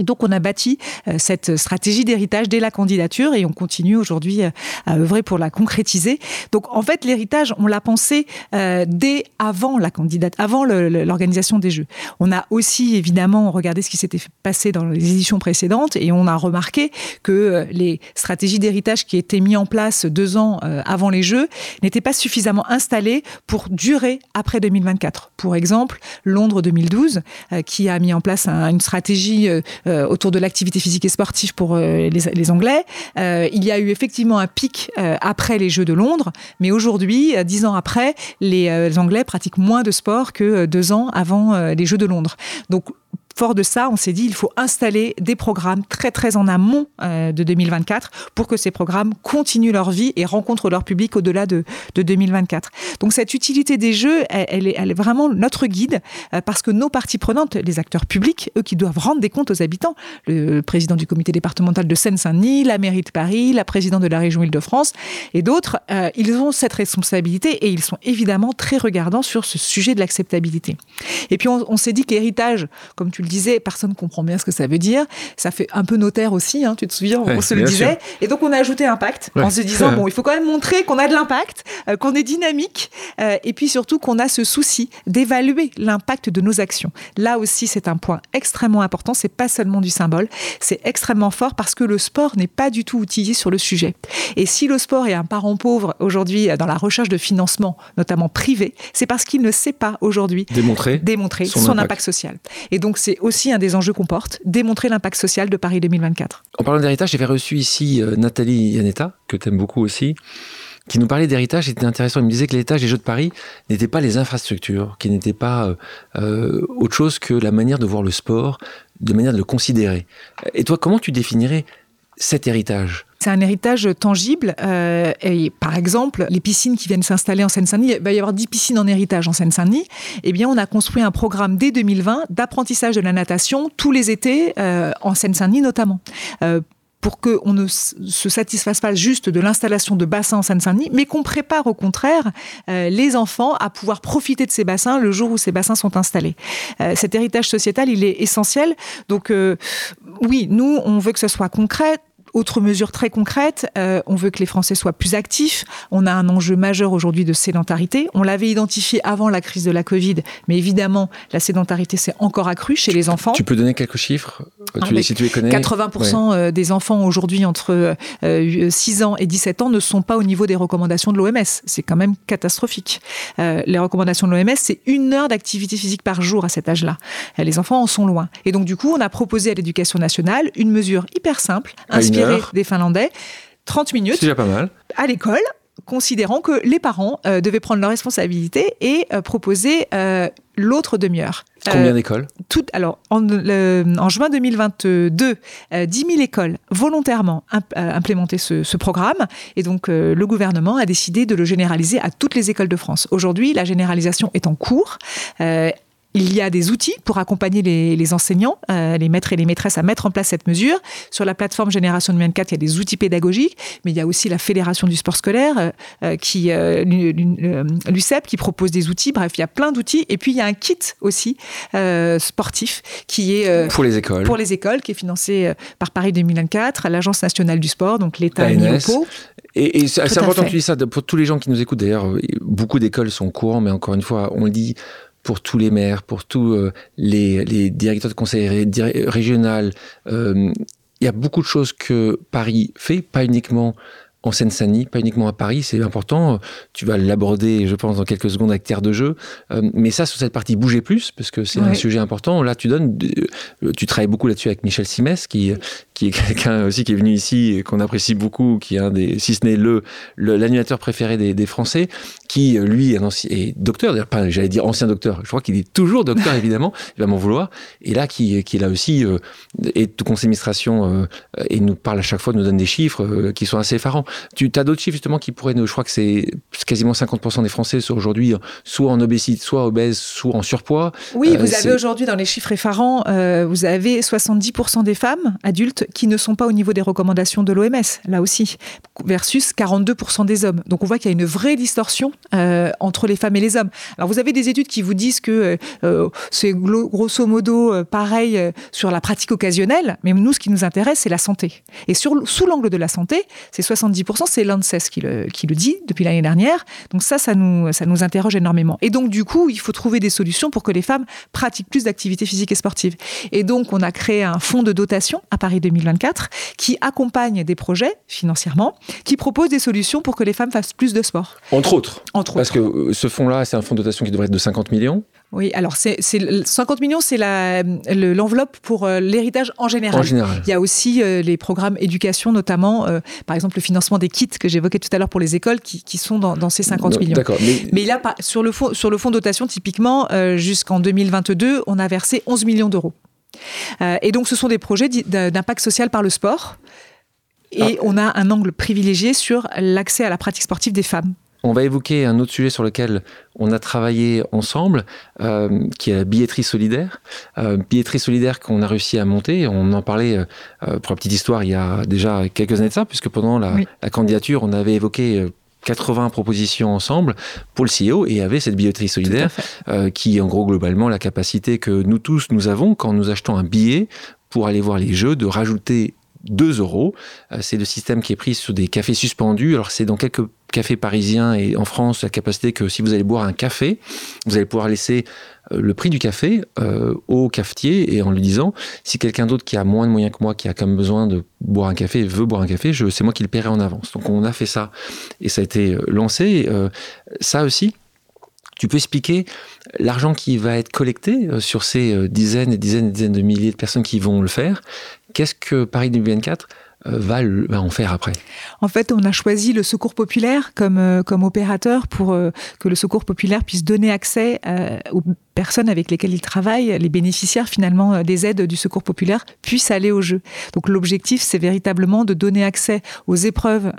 Et donc, on a bâti euh, cette stratégie d'héritage dès la candidature et on continue aujourd'hui euh, à œuvrer pour la concrétiser. Donc, en fait, l'héritage, on l'a pensé euh, dès avant la candidate, avant l'organisation des Jeux. On a aussi, évidemment, regardé ce qui s'était passé dans les éditions précédentes et on a remarqué que les stratégies d'héritage qui étaient mises en place deux ans avant les Jeux n'étaient pas suffisamment installées pour durer après 2024. Pour exemple, Londres 2012, qui a mis en place une stratégie autour de l'activité physique et sportive pour euh, les, Anglais. Euh, il y a eu effectivement un pic après les Jeux de Londres, mais aujourd'hui, dix ans après, les Anglais pratiquent moins de sport que deux ans avant les Jeux de Londres. Donc Fort de ça, on s'est dit il faut installer des programmes très très en amont euh, de 2024 pour que ces programmes continuent leur vie et rencontrent leur public au-delà de, 2024. Donc cette utilité des jeux, elle, est, vraiment notre guide euh, parce que nos parties prenantes, les acteurs publics, eux qui doivent rendre des comptes aux habitants, le président du comité départemental de Seine-Saint-Denis, la mairie de Paris, la présidente de la région Île-de-France et d'autres, euh, ils ont cette responsabilité et ils sont évidemment très regardants sur ce sujet de l'acceptabilité. Et puis on, on s'est dit que l'héritage, comme tu le disais, personne ne comprend bien ce que ça veut dire. Ça fait un peu notaire aussi, hein, tu te souviens, on se le disait. Et donc on a ajouté impact en se disant, <laughs> bon, il faut quand même montrer qu'on a de l'impact, euh, qu'on est dynamique, euh, et puis surtout qu'on a ce souci d'évaluer l'impact de nos actions. Là aussi, c'est un point extrêmement important. C'est pas seulement du symbole, c'est extrêmement fort parce que le sport n'est pas du tout outillé sur le sujet. Et si le sport est un parent pauvre aujourd'hui euh, dans la recherche de financement, notamment privé, c'est parce qu'il ne sait pas aujourd'hui démontrer, démontrer son, impact. social. Et donc c'est aussi un des enjeux qu'on porte, démontrer l'impact social de Paris 2024. En parlant d'héritage, j'avais reçu ici euh, Nathalie Yanetta, que tu aimes beaucoup aussi, qui nous parlait d'héritage. C'était intéressant. Il me disait que l'héritage des Jeux de Paris n'était pas les infrastructures, qui n'était pas euh, euh, autre chose que la manière de voir le sport, de manière de le considérer. Et toi, comment tu définirais cet héritage c'est un héritage tangible. Euh, et par exemple, les piscines qui viennent s'installer en Seine-Saint-Denis, il va y avoir 10 piscines en héritage en Seine-Saint-Denis. Eh bien, on a construit un programme dès 2020 d'apprentissage de la natation tous les étés euh, en Seine-Saint-Denis notamment. Euh, pour qu'on ne se satisfasse pas juste de l'installation de bassins en Seine-Saint-Denis, mais qu'on prépare au contraire euh, les enfants à pouvoir profiter de ces bassins le jour où ces bassins sont installés. Euh, cet héritage sociétal, il est essentiel. Donc euh, oui, nous, on veut que ce soit concret, autre mesure très concrète, euh, on veut que les Français soient plus actifs. On a un enjeu majeur aujourd'hui de sédentarité. On l'avait identifié avant la crise de la Covid, mais évidemment, la sédentarité s'est encore accrue chez les enfants. Tu peux donner quelques chiffres? Tu les, si tu les connais? 80% euh, des enfants aujourd'hui entre 6 euh, ans et 17 ans ne sont pas au niveau des recommandations de l'OMS. C'est quand même catastrophique. les recommandations de l'OMS, c'est une heure d'activité physique par jour à cet âge-là. Les enfants en sont loin. Et donc, du coup, on a proposé à l'éducation nationale une mesure hyper simple, des Finlandais. 30 minutes. C'est déjà pas mal. À l'école, considérant que les parents euh, devaient prendre leurs responsabilités et euh, proposer euh, l'autre demi-heure. Combien d'écoles? Alors, en, en, juin 2022, 10 000 écoles volontairement implémenté ce, ce, programme et donc le gouvernement a décidé de le généraliser à toutes les écoles de France. Aujourd'hui, la généralisation est en cours. Il y a des outils pour accompagner les, enseignants, euh, les maîtres et les maîtresses à mettre en place cette mesure. Sur la plateforme Génération 24, il y a des outils pédagogiques, mais il y a aussi la Fédération du sport scolaire, euh, euh, qui l'UCEP, qui propose des outils. Bref, il y a plein d'outils. Et puis il y a un kit aussi sportif qui est pour les écoles, pour les écoles, qui est financé par Paris 2024, l'Agence nationale du sport, donc l'État et l'IOPO. Et, et c'est important que tu dis ça pour tous les gens qui nous écoutent. D'ailleurs, beaucoup d'écoles sont courants, mais encore une fois, on le dit pour tous les maires, pour tous euh, les, directeurs de conseil régional. Euh, il y a beaucoup de choses que Paris fait, pas uniquement en Seine-Saint-Denis, pas uniquement à Paris, c'est important. Tu vas l'aborder, je pense, dans quelques secondes avec Terre de Jeu. Euh, mais ça, sur cette partie bouger plus, parce que c'est un sujet important. Là, tu donnes, tu travailles beaucoup là-dessus avec Michel Simès, qui, qui est <laughs> quelqu'un aussi qui est venu ici et qu'on apprécie beaucoup, qui est un des, si ce n'est le, l'animateur préféré des, des, Français, qui lui est, est docteur, d'ailleurs, j'allais dire ancien docteur, je crois qu'il est toujours docteur <laughs> évidemment, il va m'en vouloir, et là qui, qui est là aussi, euh, et tout conseil d'administration, euh, et nous parle à chaque fois, nous donne des chiffres euh, qui sont assez effarants. Tu as d'autres chiffres justement qui pourraient, nous, je crois que c'est quasiment 50% des Français sont aujourd'hui soit en obésité, soit obèses, soit en surpoids. Oui, vous avez aujourd'hui dans les chiffres effarants, vous avez 70% des femmes adultes qui ne sont pas au niveau des recommandations de l'OMS, là aussi, versus 42% des hommes. Donc on voit qu'il y a une vraie distorsion entre les femmes et les hommes. Alors vous avez des études qui vous disent que euh, c'est grosso modo euh, pareil euh, sur la pratique occasionnelle, mais nous, ce qui nous intéresse, c'est la santé. Et sur, sous l'angle de la santé, c'est 70%, c'est l'ANSES qui le, qui le dit depuis l'année dernière. Donc ça, ça nous, ça nous interroge énormément. Et donc, du coup, il faut trouver des solutions pour que les femmes pratiquent plus d'activités physiques et sportives. Et donc, on a créé un fonds de dotation à Paris 2024 qui accompagne des projets financièrement, qui propose des solutions pour que les femmes fassent plus de sport. Entre autres. Entre Parce que ce fonds-là, c'est un fonds de dotation qui devrait être de 50 millions. Oui, alors c'est 50 millions, c'est l'enveloppe pour euh, l'héritage en général. En général. Il y a aussi euh, les programmes éducation, notamment, euh, par exemple, le financement des kits que j'évoquais tout à l'heure pour les écoles, qui, qui sont dans, dans, ces 50 millions. Mais... mais, là, sur le fonds, sur le fonds dotation, typiquement, jusqu'en 2022, on a versé 11 millions d'euros. et donc, ce sont des projets d'impact social par le sport. Et ah. on a un angle privilégié sur l'accès à la pratique sportive des femmes. On va évoquer un autre sujet sur lequel on a travaillé ensemble, euh, qui est la billetterie solidaire. Euh, billetterie solidaire qu'on a réussi à monter. On en parlait, euh, pour la petite histoire, il y a déjà quelques années de ça, puisque pendant la, candidature, on avait évoqué 80 propositions ensemble pour le CEO et avait cette billetterie solidaire qui, en gros, globalement, la capacité que nous tous, nous avons quand nous achetons un billet pour aller voir les jeux, de rajouter 2 euros. C'est le système qui est pris sur des cafés suspendus. Alors, c'est dans quelques café parisien et en France la capacité que si vous allez boire un café, vous allez pouvoir laisser euh, le prix du café euh, au cafetier et en lui disant si quelqu'un d'autre qui a moins de moyens que moi, qui a comme besoin de boire un café, veut boire un café, c'est moi qui le paierai en avance. Donc on a fait ça et ça a été euh, lancé. ça aussi, tu peux expliquer l'argent qui va être collecté sur ces dizaines et dizaines et dizaines de milliers de personnes qui vont le faire. Qu'est-ce que Paris 2024 euh, va, va, en faire après En fait, on a choisi le Secours populaire comme, euh, comme opérateur pour euh, que le Secours populaire puisse donner accès aux personnes avec lesquelles il travaille, les bénéficiaires finalement des aides du Secours populaire, puissent aller au jeu. Donc l'objectif, c'est véritablement de donner accès aux épreuves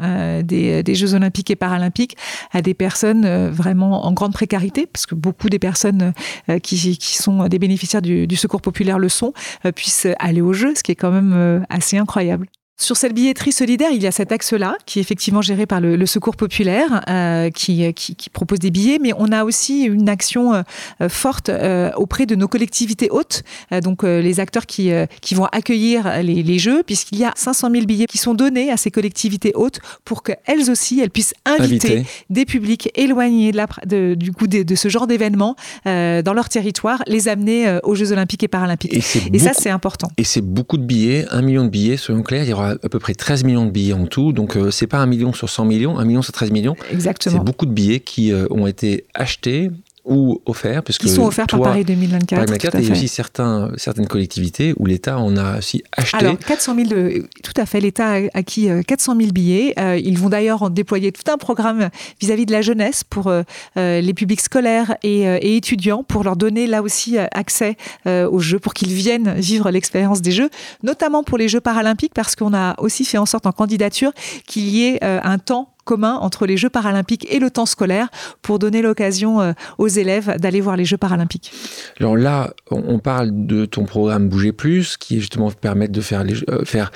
des, des, Jeux olympiques et paralympiques à des personnes vraiment en grande précarité, parce que beaucoup des personnes qui, qui sont des bénéficiaires du, du Secours populaire le sont, puissent aller au jeu, ce qui est quand même assez incroyable. Sur cette billetterie solidaire, il y a cet axe-là, qui est effectivement géré par le, Secours populaire, euh, qui, qui, propose des billets, mais on a aussi une action euh, forte euh, auprès de nos collectivités hautes, donc les acteurs qui, qui vont accueillir les, jeux, puisqu'il y a 500 000 billets qui sont donnés à ces collectivités hautes pour qu'elles aussi, elles puissent inviter des publics éloignés de la, de, du coup de, ce genre d'événements dans leur territoire, les amener aux Jeux olympiques et paralympiques. Et, ça, c'est important. Et c'est beaucoup de billets, un million de billets, soyons clairs, il y aura à peu près 13 millions de billets en tout. Donc, euh, c'est pas un million sur 100 millions, un million sur 13 millions. Exactement. C'est beaucoup de billets qui euh, ont été achetés ou offerts. Puisque Qui sont offerts par Paris 2024. Paris 2024 et aussi certains, certaines collectivités où l'État en a aussi acheté. Alors, 400 000, de, tout à fait, l'État a acquis 400 000 billets. Euh, ils vont d'ailleurs déployer tout un programme vis-à-vis de la jeunesse pour euh, euh, les publics scolaires et, et, étudiants pour leur donner là aussi accès aux Jeux, pour qu'ils viennent vivre l'expérience des Jeux, notamment pour les Jeux paralympiques, parce qu'on a aussi fait en sorte en candidature qu'il y ait un temps commun entre les Jeux paralympiques et le temps scolaire pour donner l'occasion euh, aux élèves d'aller voir les Jeux paralympiques. Alors là, on parle de ton programme Bouger Plus, qui justement permettre de faire, les, euh, faire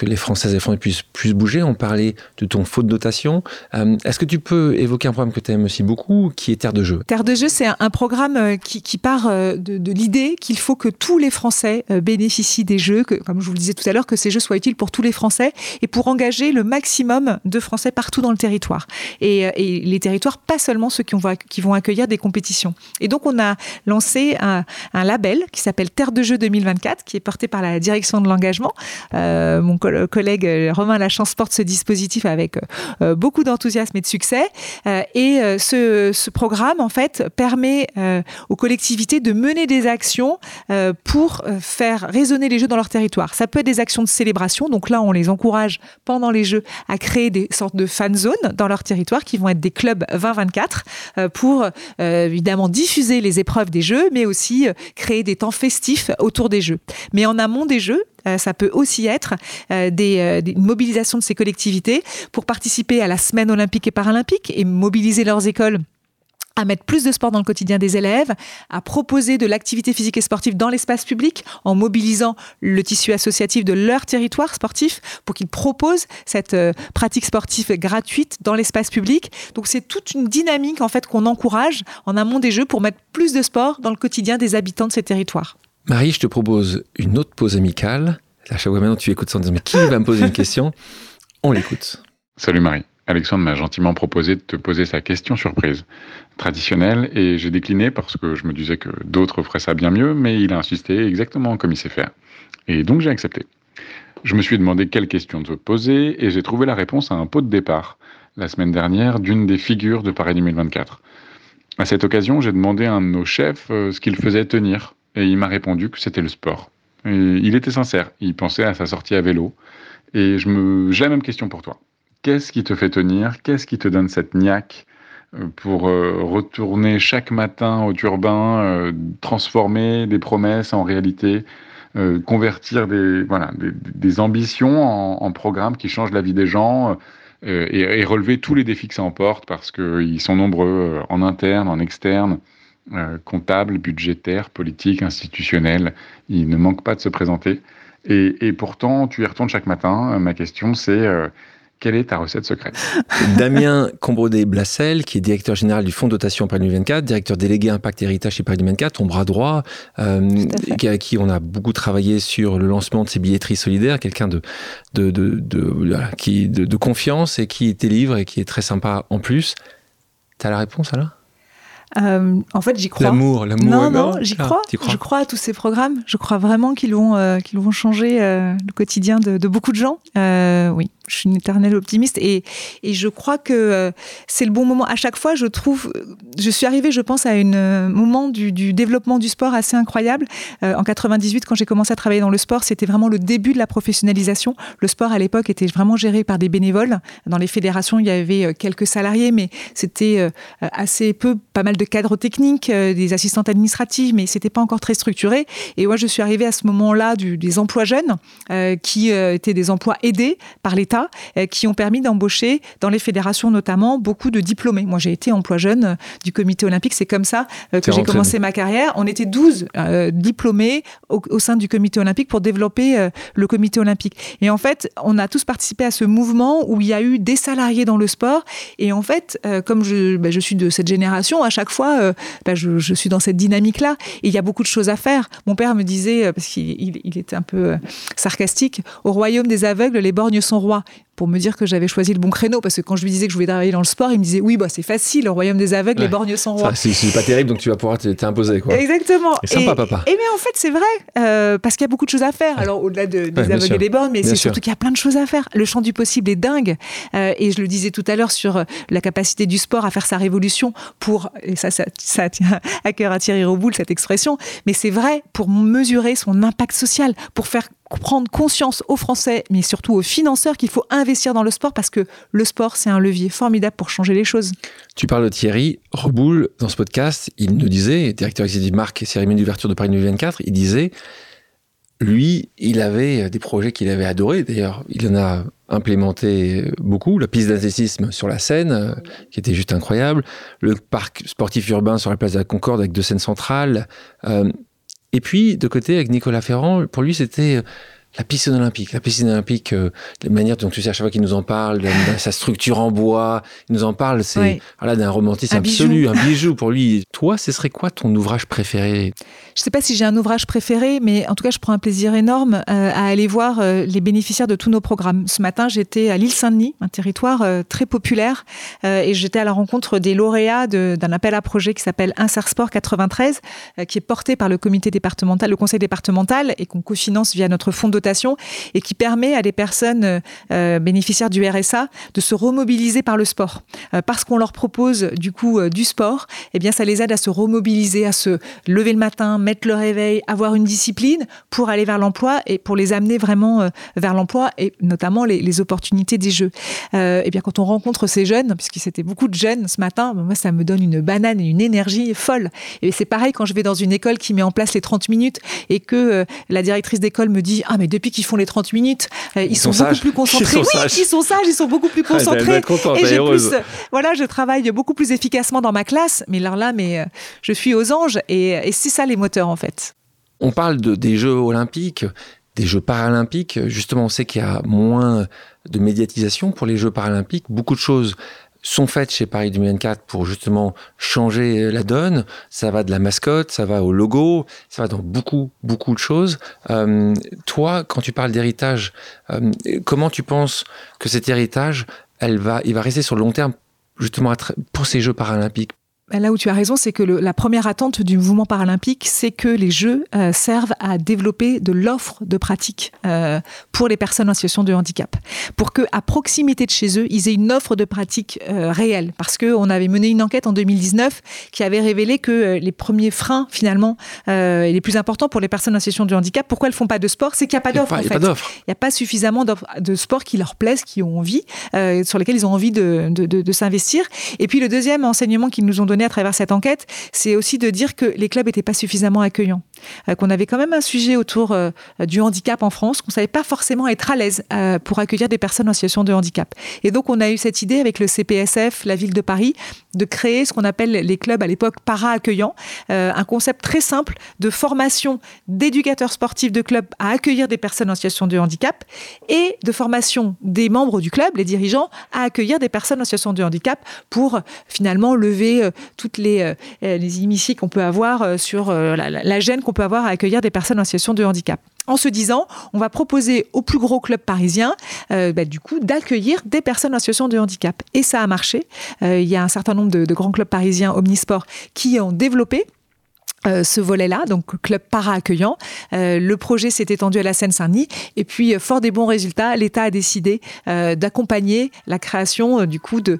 que les Françaises et Français puissent plus bouger. On parlait de ton faute de dotation. Euh, est-ce que tu peux évoquer un programme que tu aimes aussi beaucoup, qui est Terre de Jeu Terre de Jeu, c'est un, programme euh, qui, part euh, de, l'idée qu'il faut que tous les Français bénéficient des Jeux, que, comme je vous le disais tout à l'heure, que ces Jeux soient utiles pour tous les Français et pour engager le maximum de Français partout dans le territoire. Et, les territoires, pas seulement ceux qui, ont, qui, vont accueillir des compétitions. Et donc, on a lancé un, label qui s'appelle Terre de Jeu 2024, qui est porté par la direction de l'engagement. Mon collègue collègue Romain Lachance porte ce dispositif avec beaucoup d'enthousiasme et de succès. et ce, ce, programme, en fait, permet aux collectivités de mener des actions pour faire résonner les jeux dans leur territoire. Ça peut être des actions de célébration. Donc là, on les encourage pendant les jeux à créer des sortes de fan zones dans leur territoire qui vont être des clubs 2024 pour évidemment diffuser les épreuves des jeux, mais aussi créer des temps festifs autour des jeux. Mais en amont des jeux, euh, ça peut aussi être euh, des, euh, une mobilisation de ces collectivités pour participer à la semaine olympique et paralympique et mobiliser leurs écoles à mettre plus de sport dans le quotidien des élèves, à proposer de l'activité physique et sportive dans l'espace public en mobilisant le tissu associatif de leur territoire sportif pour qu'ils proposent cette euh, pratique sportive gratuite dans l'espace public. Donc c'est toute une dynamique en fait qu'on encourage en amont des jeux pour mettre plus de sport dans le quotidien des habitants de ces territoires. Marie, je te propose une autre pause amicale. Là, chaque fois maintenant tu écoutes sans dire mais qui va me poser une question? On l'écoute. Salut Marie. Alexandre m'a gentiment proposé de te poser sa question surprise traditionnelle et j'ai décliné parce que je me disais que d'autres feraient ça bien mieux, mais il a insisté exactement comme il sait faire. Et donc j'ai accepté. Je me suis demandé quelle question te poser et j'ai trouvé la réponse à un pot de départ la semaine dernière d'une des figures de Paris 2024. À cette occasion, j'ai demandé à un de nos chefs euh, ce qu'il faisait tenir et il m'a répondu que c'était le sport. il était sincère, il pensait à sa sortie à vélo et je me j'ai la même question pour toi. Qu'est-ce qui te fait tenir? Qu'est-ce qui te donne cette niaque euh, pour euh, retourner chaque matin au turbin, euh, transformer des promesses en réalité, convertir des, voilà, des, ambitions en, programmes qui changent la vie des gens et, relever tous les défis que ça emporte parce qu'ils sont nombreux en interne, en externe, comptables, budgétaires, politiques, institutionnels. Ils ne manquent pas de se présenter. Et, et pourtant, tu y retournes chaque matin. Ma question, c'est quelle est ta recette secrète? <laughs> Damien Combrodé-Blassel, qui est directeur général du fonds de dotation Paris 2024, directeur délégué Impact Héritage chez Paris 2024, ton bras droit, euh, avec qui on a beaucoup travaillé sur le lancement de ces billetteries solidaires, quelqu'un de, de, de, de, qui, de, confiance et qui te livre et qui est très sympa en plus. Tu as la réponse là euh, en fait, j'y crois. L'amour, l'amour. Non, non, j'y ah, crois. Je crois à tous ces programmes. Je crois vraiment qu'ils vont, euh, qu'ils vont changer le quotidien de, de, beaucoup de gens. oui je suis une éternelle optimiste et, et je crois que euh, c'est le bon moment. À chaque fois, je trouve, je suis arrivée, je pense, à un euh, moment du, développement du sport assez incroyable. Euh, en 98, quand j'ai commencé à travailler dans le sport, c'était vraiment le début de la professionnalisation. Le sport à l'époque était vraiment géré par des bénévoles. Dans les fédérations, il y avait quelques salariés, mais c'était assez peu, pas mal de cadres techniques, des assistantes administratives, mais c'était pas encore très structuré. Et moi, je suis arrivée à ce moment-là des emplois jeunes, qui étaient des emplois aidés par l'État euh, qui ont permis d'embaucher dans les fédérations notamment beaucoup de diplômés. Moi, j'ai été emploi jeune euh, du comité olympique. C'est comme ça euh, que j'ai commencé ma carrière. On était 12 diplômés au, sein du comité olympique pour développer le comité olympique. Et en fait, on a tous participé à ce mouvement où il y a eu des salariés dans le sport. Et en fait, comme je, ben, je, suis de cette génération, à chaque fois, ben, je, je, suis dans cette dynamique-là. Et il y a beaucoup de choses à faire. Mon père me disait, parce qu'il il était un peu sarcastique, au royaume des aveugles, les borgnes sont rois bye. Pour me dire que j'avais choisi le bon créneau. Parce que quand je lui disais que je voulais travailler dans le sport, il me disait oui, bah, c'est facile, le royaume des aveugles, les borgnes sont rois. C'est pas terrible, donc tu vas pouvoir t'imposer. Exactement. Et sympa, papa. Et mais en fait, c'est vrai, euh, parce qu'il y a beaucoup de choses à faire. Alors, au-delà de, des aveugles et des bornes, mais c'est surtout qu'il y a plein de choses à faire. Le champ du possible est dingue. Euh, et je le disais tout à l'heure sur euh, la capacité du sport à faire sa révolution pour, et ça, ça, ça tient <laughs> à cœur à tirer au bout cette expression, mais c'est vrai pour mesurer son impact social, pour faire prendre conscience aux Français, mais surtout aux financeurs, qu'il faut investir dans le sport parce que le sport, c'est un levier formidable pour changer les choses. Tu parles de Thierry Reboul dans ce podcast. Il nous disait, directeur exécutif marque et cérémonie d'ouverture de Paris 2024, il disait, lui, il avait des projets qu'il avait adorés. D'ailleurs, il en a implémenté beaucoup. La piste d'athlétisme sur la Seine, qui était juste incroyable. Le parc sportif urbain sur la place de la Concorde avec deux scènes centrales. Euh, et puis, de côté, avec Nicolas Ferrand, pour lui, c'était la piscine olympique. La piscine olympique, euh, la manière dont tu sais à chaque fois qu'il nous en parle, <laughs> sa structure en bois, il nous en parle, c'est voilà, d'un romantisme absolu, un bijou pour lui. Toi, ce serait quoi ton ouvrage préféré? Je ne sais pas si j'ai un ouvrage préféré, mais en tout cas, je prends un plaisir énorme euh, à aller voir euh, les bénéficiaires de tous nos programmes. Ce matin, j'étais à l'île Saint-Denis, un territoire très populaire, et j'étais à la rencontre des lauréats d'un appel à projet qui s'appelle Insersport 93, qui est porté par le comité départemental, le conseil départemental, et qu'on cofinance via notre fonds de et qui permet à des personnes bénéficiaires du RSA de se remobiliser par le sport. parce qu'on leur propose du coup du sport, eh bien ça les aide à se remobiliser, à se lever le matin, mettre le réveil, avoir une discipline pour aller vers l'emploi et pour les amener vraiment vers l'emploi et notamment les, opportunités des jeux. eh bien quand on rencontre ces jeunes, puisque c'était beaucoup de jeunes ce matin, moi ça me donne une banane et une énergie folle. Et c'est pareil quand je vais dans une école qui met en place les 30 minutes et que euh, la directrice d'école me dit Ah, mais depuis qu'ils font les 30 minutes, euh, ils, sont, beaucoup plus concentrés. Ils sont oui, ils sont sages, ils sont beaucoup plus concentrés. et j'ai plus, voilà, je travaille beaucoup plus efficacement dans ma classe. Mais alors là, mais euh, je suis aux anges et, et c'est ça les moteurs en fait. On parle de, des Jeux olympiques, des Jeux paralympiques. Justement, on sait qu'il y a moins de médiatisation pour les Jeux paralympiques. Beaucoup de choses sont faites chez Paris 2024 pour justement changer la donne. Ça va de la mascotte, ça va au logo, ça va dans beaucoup, beaucoup de choses. Euh, toi, quand tu parles d'héritage, euh, comment tu penses que cet héritage, elle va, il va rester sur le long terme justement pour ces Jeux paralympiques là où tu as raison, c'est que la première attente du mouvement paralympique, c'est que les Jeux euh, servent à développer de l'offre de pratique euh, pour les personnes en situation de handicap, pour que à proximité de chez eux, ils aient une offre de pratique euh, réelle. Parce que on avait mené une enquête en 2019 qui avait révélé que les premiers freins finalement les plus importants pour les personnes en situation de handicap, pourquoi elles font pas de sport, c'est qu'il n'y a pas d'offre. Il n'y a pas suffisamment de sport qui leur plaisent, qui ont envie, sur lesquels ils ont envie de, de, de, de s'investir. Et puis le deuxième enseignement qu'ils nous ont donné à travers cette enquête, c'est aussi de dire que les clubs n'étaient pas suffisamment accueillants, euh, qu'on avait quand même un sujet autour euh, du handicap en France, qu'on savait pas forcément être à l'aise euh, pour accueillir des personnes en situation de handicap. Et donc on a eu cette idée avec le CPSF, la ville de Paris, de créer ce qu'on appelle les clubs à l'époque para-accueillants, un concept très simple de formation d'éducateurs sportifs de clubs à accueillir des personnes en situation de handicap et de formation des membres du club, les dirigeants, à accueillir des personnes en situation de handicap pour finalement lever toutes les, euh, les initiés qu'on peut avoir euh, sur euh, la, gêne qu'on peut avoir à accueillir des personnes en situation de handicap en se disant, on va proposer aux plus gros clubs parisiens, bah, du coup, d'accueillir des personnes en situation de handicap. Et ça a marché. il y a un certain nombre de, de grands clubs parisiens omnisports qui ont développé euh, ce volet-là, donc club para-accueillant. Euh, le projet s'est étendu à la Seine-Saint-Denis et puis, euh, fort des bons résultats, l'État a décidé d'accompagner la création du coup de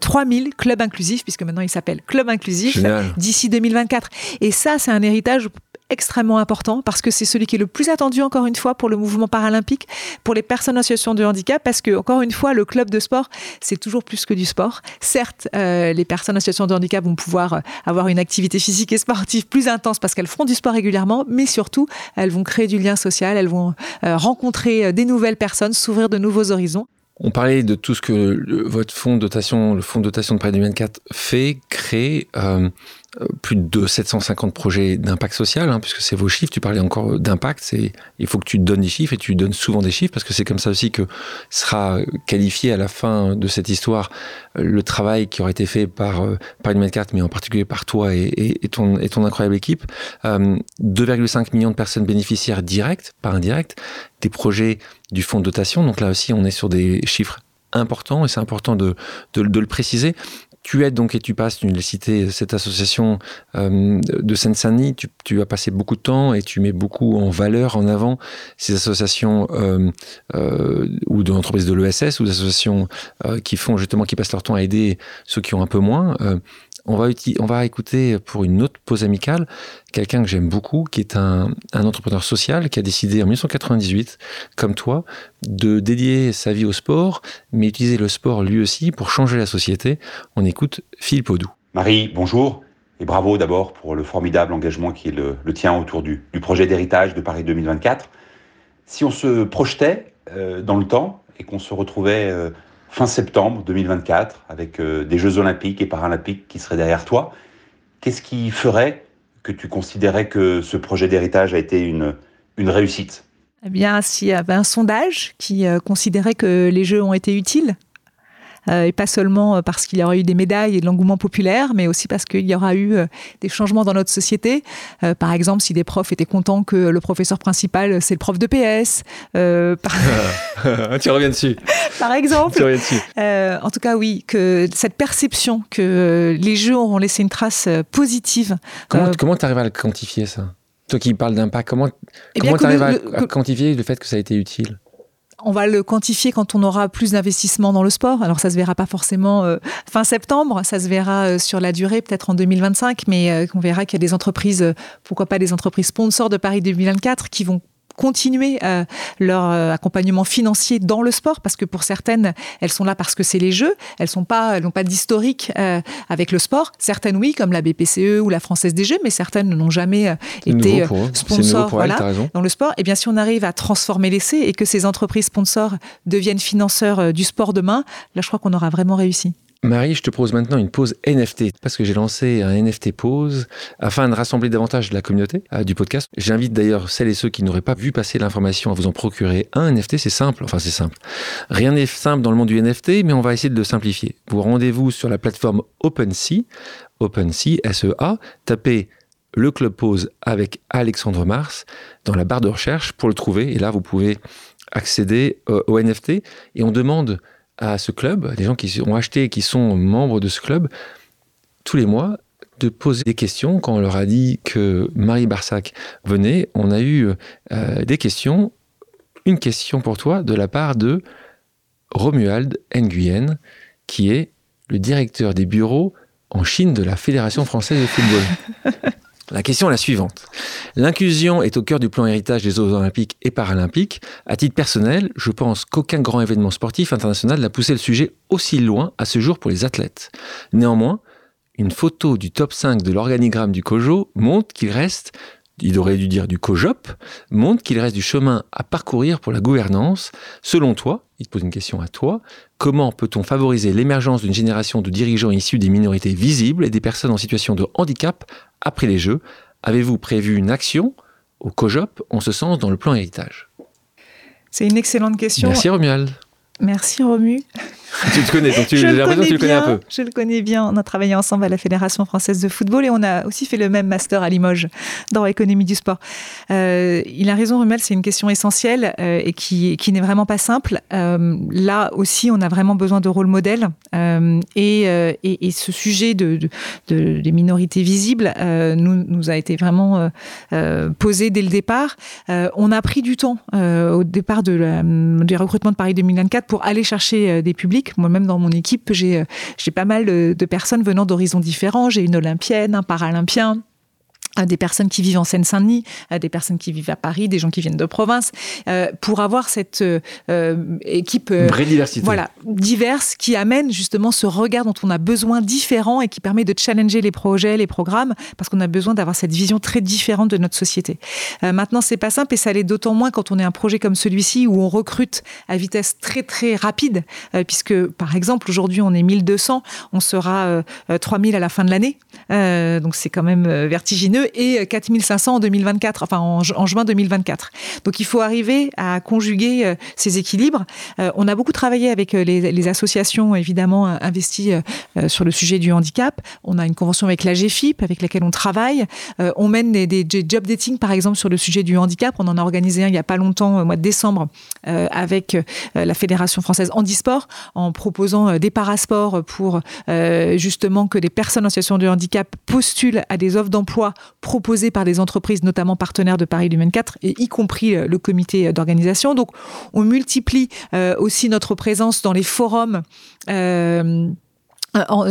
3000 clubs inclusifs, puisque maintenant il s'appelle Club Inclusif, d'ici 2024. Et ça, c'est un héritage extrêmement important parce que c'est celui qui est le plus attendu encore une fois pour le mouvement paralympique, pour les personnes en situation de handicap, parce que encore une fois, le club de sport, c'est toujours plus que du sport. Certes, euh, les personnes en situation de handicap vont pouvoir euh, avoir une activité physique et sportive plus intense parce qu'elles feront du sport régulièrement, mais surtout, elles vont créer du lien social, elles vont euh, rencontrer des nouvelles personnes, s'ouvrir de nouveaux horizons. On parlait de tout ce que votre fonds de dotation, le fonds de dotation de près 2024 fait, crée. Plus de 750 projets d'impact social, hein, puisque c'est vos chiffres. Tu parlais encore d'impact. Il faut que tu donnes des chiffres et tu donnes souvent des chiffres parce que c'est comme ça aussi que sera qualifié à la fin de cette histoire euh, le travail qui aura été fait par, euh, par une carte, mais en particulier par toi et, ton, ton incroyable équipe. 2,5 millions de personnes bénéficiaires directes, pas indirectes, des projets du fonds de dotation. Donc là aussi, on est sur des chiffres importants et c'est important de, de, le préciser tu aides donc et tu passes, tu l'as cité, cette association euh, de Seine-Saint-Denis, tu, tu, as passé beaucoup de temps et tu mets beaucoup en valeur, en avant ces associations euh, euh, ou de l'entreprise de l'ESS ou des associations euh, qui font justement, qui passent leur temps à aider ceux qui ont un peu moins. On va, écouter pour une autre pause amicale quelqu'un que j'aime beaucoup, qui est un, entrepreneur social qui a décidé en 1998, comme toi, de dédier sa vie au sport, mais utiliser le sport lui aussi pour changer la société. On écoute Philippe Audou. Marie, bonjour. Et bravo d'abord pour le formidable engagement qui est le, tien autour du, projet d'héritage de Paris 2024. Si on se projetait euh, dans le temps et qu'on se retrouvait euh, fin septembre 2024 avec euh, des Jeux olympiques et paralympiques qui seraient derrière toi. Qu'est-ce qui ferait que tu considérais que ce projet d'héritage a été une, réussite? Eh bien, s'il y avait un sondage qui euh, considérait que les Jeux ont été utiles, et pas seulement euh, parce qu'il y aura eu des médailles et de l'engouement populaire, mais aussi parce qu'il y aura eu euh, des changements dans notre société. par exemple, si des profs étaient contents que le professeur principal, c'est le prof de PS. par... <laughs> tu reviens dessus. <laughs> par exemple. Tu reviens dessus. en tout cas, oui, que cette perception que les jeux auront laissé une trace positive. Comment tu arrives à le quantifier ça? Toi qui parles d'impact, comment Eh tu arrives à, le- à que- quantifier le fait que ça a été utile? On va le quantifier quand on aura plus d'investissement dans le sport. Alors ça se verra pas forcément euh, fin septembre, ça se verra euh, sur la durée, peut-être en 2025, mais euh, on verra qu'il y a des entreprises, euh, pourquoi pas des entreprises sponsors de Paris 2024 qui vont continuer euh, leur euh, accompagnement financier dans le sport parce que pour certaines elles sont là parce que c'est les jeux. Elles sont pas elles n'ont pas d'historique euh, avec le sport. Certaines oui comme la BPCE ou la Française des Jeux mais certaines n'ont jamais euh, été euh, sponsors voilà elle, dans le sport, et bien si on arrive à transformer l'essai et que ces entreprises sponsors deviennent financeurs euh, du sport demain, là je crois qu'on aura vraiment réussi. Marie, je te propose maintenant une pause NFT parce que j'ai lancé un NFT pause afin de rassembler davantage la communauté euh, du podcast. J'invite d'ailleurs celles et ceux qui n'auraient pas vu passer l'information à vous en procurer un NFT. C'est simple, enfin c'est simple. Rien n'est simple dans le monde du NFT, mais on va essayer de le simplifier. Vous rendez-vous sur la plateforme OpenSea, OpenSea, SEA, tapez le club pause avec Alexandre Mars dans la barre de recherche pour le trouver. Et là, vous pouvez accéder euh, au NFT et on demande à ce club, des gens qui ont acheté et qui sont membres de ce club, tous les mois, de poser des questions. Quand on leur a dit que Marie Barsac venait, on a eu euh, des questions. Une question pour toi de la part de Romuald Nguyen, qui est le directeur des bureaux en Chine de la Fédération française de football. <laughs> La question est la suivante. L'inclusion est au cœur du plan héritage des Jeux olympiques et paralympiques. À titre personnel, je pense qu'aucun grand événement sportif international n'a poussé le sujet aussi loin à ce jour pour les athlètes. Néanmoins, une photo du top 5 de l'organigramme du COJO montre qu'il reste, il aurait dû dire du COJOP, montre qu'il reste du chemin à parcourir pour la gouvernance. Selon toi, il te pose une question à toi, comment peut-on favoriser l'émergence d'une génération de dirigeants issus des minorités visibles et des personnes en situation de handicap après les Jeux? Avez-vous prévu une action au COJOP en ce sens dans le plan héritage? C'est une excellente question. Merci Romuald. Merci Romu. tu te connais, donc tu, <laughs> j'ai le l'impression que tu le connais un peu. Je le connais bien. On a travaillé ensemble à la Fédération française de football et on a aussi fait le même master à Limoges dans l'économie du sport. Euh, il a raison, Rumel, c'est une question essentielle euh, et qui, qui n'est vraiment pas simple. Euh, là aussi, on a vraiment besoin de rôle modèle et, et, et, ce sujet de, de, de, des minorités visibles nous, nous a été vraiment posé dès le départ. On a pris du temps au départ de la, du recrutement de Paris 2024 pour aller chercher des publics. Moi-même, dans mon équipe, j'ai j'ai pas mal de, de personnes venant d'horizons différents. J'ai une olympienne, un paralympien des personnes qui vivent en Seine-Saint-Denis, des personnes qui vivent à Paris, des gens qui viennent de province, euh, pour avoir cette euh, équipe euh, vraie diversité. voilà, diverse qui amène justement ce regard dont on a besoin différent et qui permet de challenger les projets, les programmes, parce qu'on a besoin d'avoir cette vision très différente de notre société. Maintenant, c'est pas simple et ça l'est d'autant moins quand on est un projet comme celui-ci où on recrute à vitesse très très rapide, puisque par exemple aujourd'hui on est 1200, on sera 3000 à la fin de l'année, donc c'est quand même vertigineux et 4500 en 2024, enfin en, juin 2024. Donc il faut arriver à conjuguer euh, ces équilibres. Euh, on a beaucoup travaillé avec les, associations évidemment investies euh, sur le sujet du handicap. On a une convention avec la GFIP avec laquelle on travaille. Euh, on mène des, des, job dating par exemple sur le sujet du handicap. On en a organisé un il n'y a pas longtemps, au mois de décembre, euh, avec la Fédération française handisport en proposant des parasports pour euh, justement que les personnes en situation de handicap postulent à des offres d'emploi proposées par des entreprises, notamment partenaires de Paris 2024, et y compris le comité d'organisation. Donc, on multiplie euh, aussi notre présence dans les forums. Euh,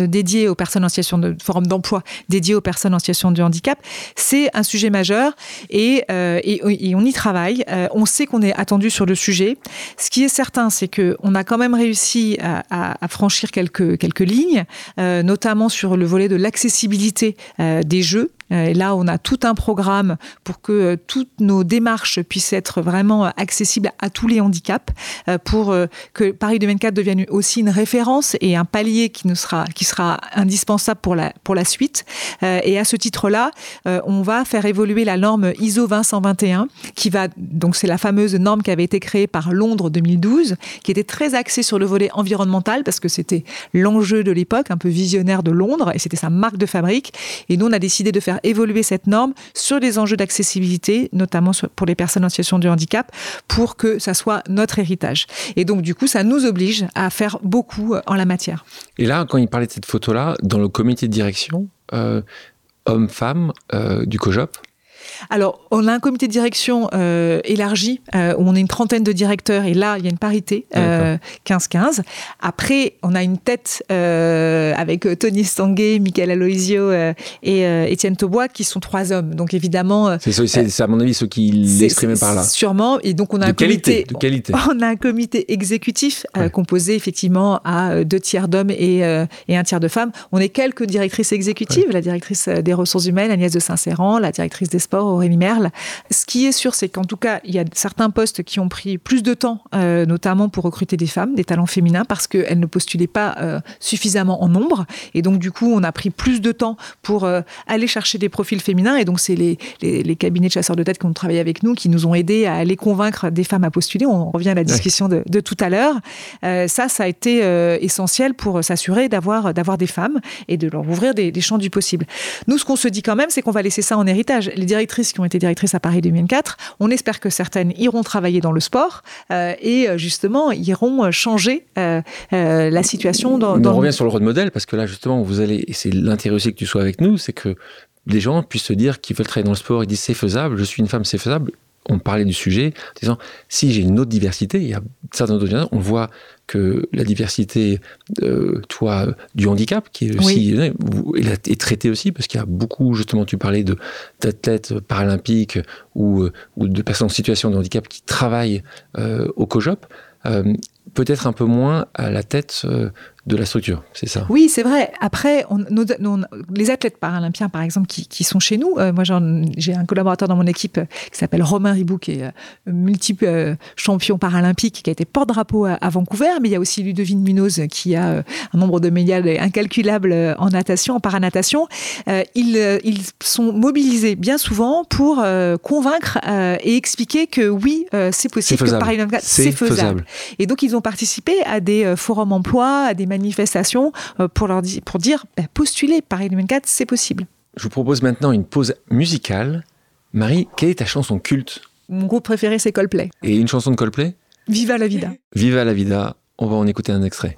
dédié aux personnes en situation de d'emploi dédié aux personnes en situation de handicap, c'est un sujet majeur et, euh, et, on y travaille. Euh, on sait qu'on est attendu sur le sujet. Ce qui est certain, c'est que on a quand même réussi à, franchir quelques lignes, euh, notamment sur le volet de l'accessibilité des jeux. Et là, on a tout un programme pour que toutes nos démarches puissent être vraiment accessibles à tous les handicaps, pour que Paris 2024 devienne aussi une référence et un palier qui nous sera qui sera indispensable pour la pour la suite. Et à ce titre-là, on va faire évoluer la norme ISO 20121, qui va donc c'est la fameuse norme qui avait été créée par Londres 2012, qui était très axée sur le volet environnemental parce que c'était l'enjeu de l'époque, un peu visionnaire de Londres, et c'était sa marque de fabrique. Et nous, on a décidé de faire évoluer cette norme sur les enjeux d'accessibilité, notamment pour les personnes en situation de handicap, pour que ça soit notre héritage. Et donc, du coup, ça nous oblige à faire beaucoup en la matière. Et là, quand il parlait de cette photo-là, dans le comité de direction, euh, homme-femme euh, du COJOP, Alors, on a un comité de direction euh, élargi euh, où on est une trentaine de directeurs et là, il y a une parité, euh, 15-15. Après, on a une tête euh, avec Tony Stanguet, Michael Aloisio euh, et euh, Étienne Taubois qui sont trois hommes. Donc, évidemment. euh, C'est à mon avis ceux qui l'exprimaient par là. Sûrement. Et donc, on a De un qualité, comité. de qualité. <laughs> On a un comité exécutif euh, Ouais. composé effectivement à euh, deux tiers d'hommes et, euh, et un tiers de femmes. On est quelques directrices exécutives, la directrice euh, des ressources humaines, Agnès de Saint-Séran, la directrice des sports, Aurélie Merle. Ce qui est sûr, c'est qu'en tout cas, il y a certains postes qui ont pris plus de temps, euh, notamment pour recruter des femmes, des talents féminins, parce qu'elles ne postulaient pas euh, suffisamment en nombre. Et donc, du coup, on a pris plus de temps pour euh, aller chercher des profils féminins. Et donc, c'est les, les, les cabinets de chasseurs de tête qui ont travaillé avec nous, qui nous ont aidés à aller convaincre des femmes à postuler. On revient à la discussion de, de tout à l'heure. Ça, ça a été essentiel pour s'assurer d'avoir d'avoir des femmes et de leur ouvrir des, des champs du possible. Nous, ce qu'on se dit quand même, c'est qu'on va laisser ça en héritage. Les directrices qui ont été directrices à Paris 2004, on espère que certaines iront travailler dans le sport euh, et euh, justement iront euh, changer euh, euh, la situation dans, dans on revient sur le rôle modèle parce que là justement vous allez et c'est l'intérêt aussi que tu sois avec nous, c'est que les gens puissent se dire qu'ils veulent travailler dans le sport, ils disent c'est faisable, je suis une femme, c'est faisable. On parlait du sujet, en disant si j'ai une autre diversité, il y a certaines autres on voit que la diversité, euh, toi, du handicap, qui est aussi est traitée aussi parce qu'il y a beaucoup, justement, tu parlais d'athlètes paralympiques ou, euh, ou de personnes en situation de handicap qui travaillent euh, au COJOP, euh, peut-être un peu moins à la tête de la structure, c'est ça? Oui, c'est vrai. Après, on, nos- nos- les athlètes paralympiens, par exemple, qui, qui sont chez nous, euh, moi j'ai un collaborateur dans mon équipe euh, qui s'appelle Romain Ribou, qui est euh, multiple euh, champion paralympique, qui a été porte-drapeau à, à Vancouver, mais il y a aussi Ludovine Munoz qui a un nombre de médailles incalculable euh, en natation, en paranatation. Ils, ils sont mobilisés bien souvent pour convaincre et expliquer que oui, c'est possible, que 24, C'est faisable. faisable. Et donc, ils ont participé à des forums emploi, à des manifestations euh, pour, leur di- pour dire bah, postulez Paris 2024, c'est possible. Je vous propose maintenant une pause musicale. Marie, quelle est ta chanson culte? Mon groupe préféré, c'est Coldplay. Et une chanson de Coldplay? Viva la vida. Viva la vida. On va en écouter un extrait.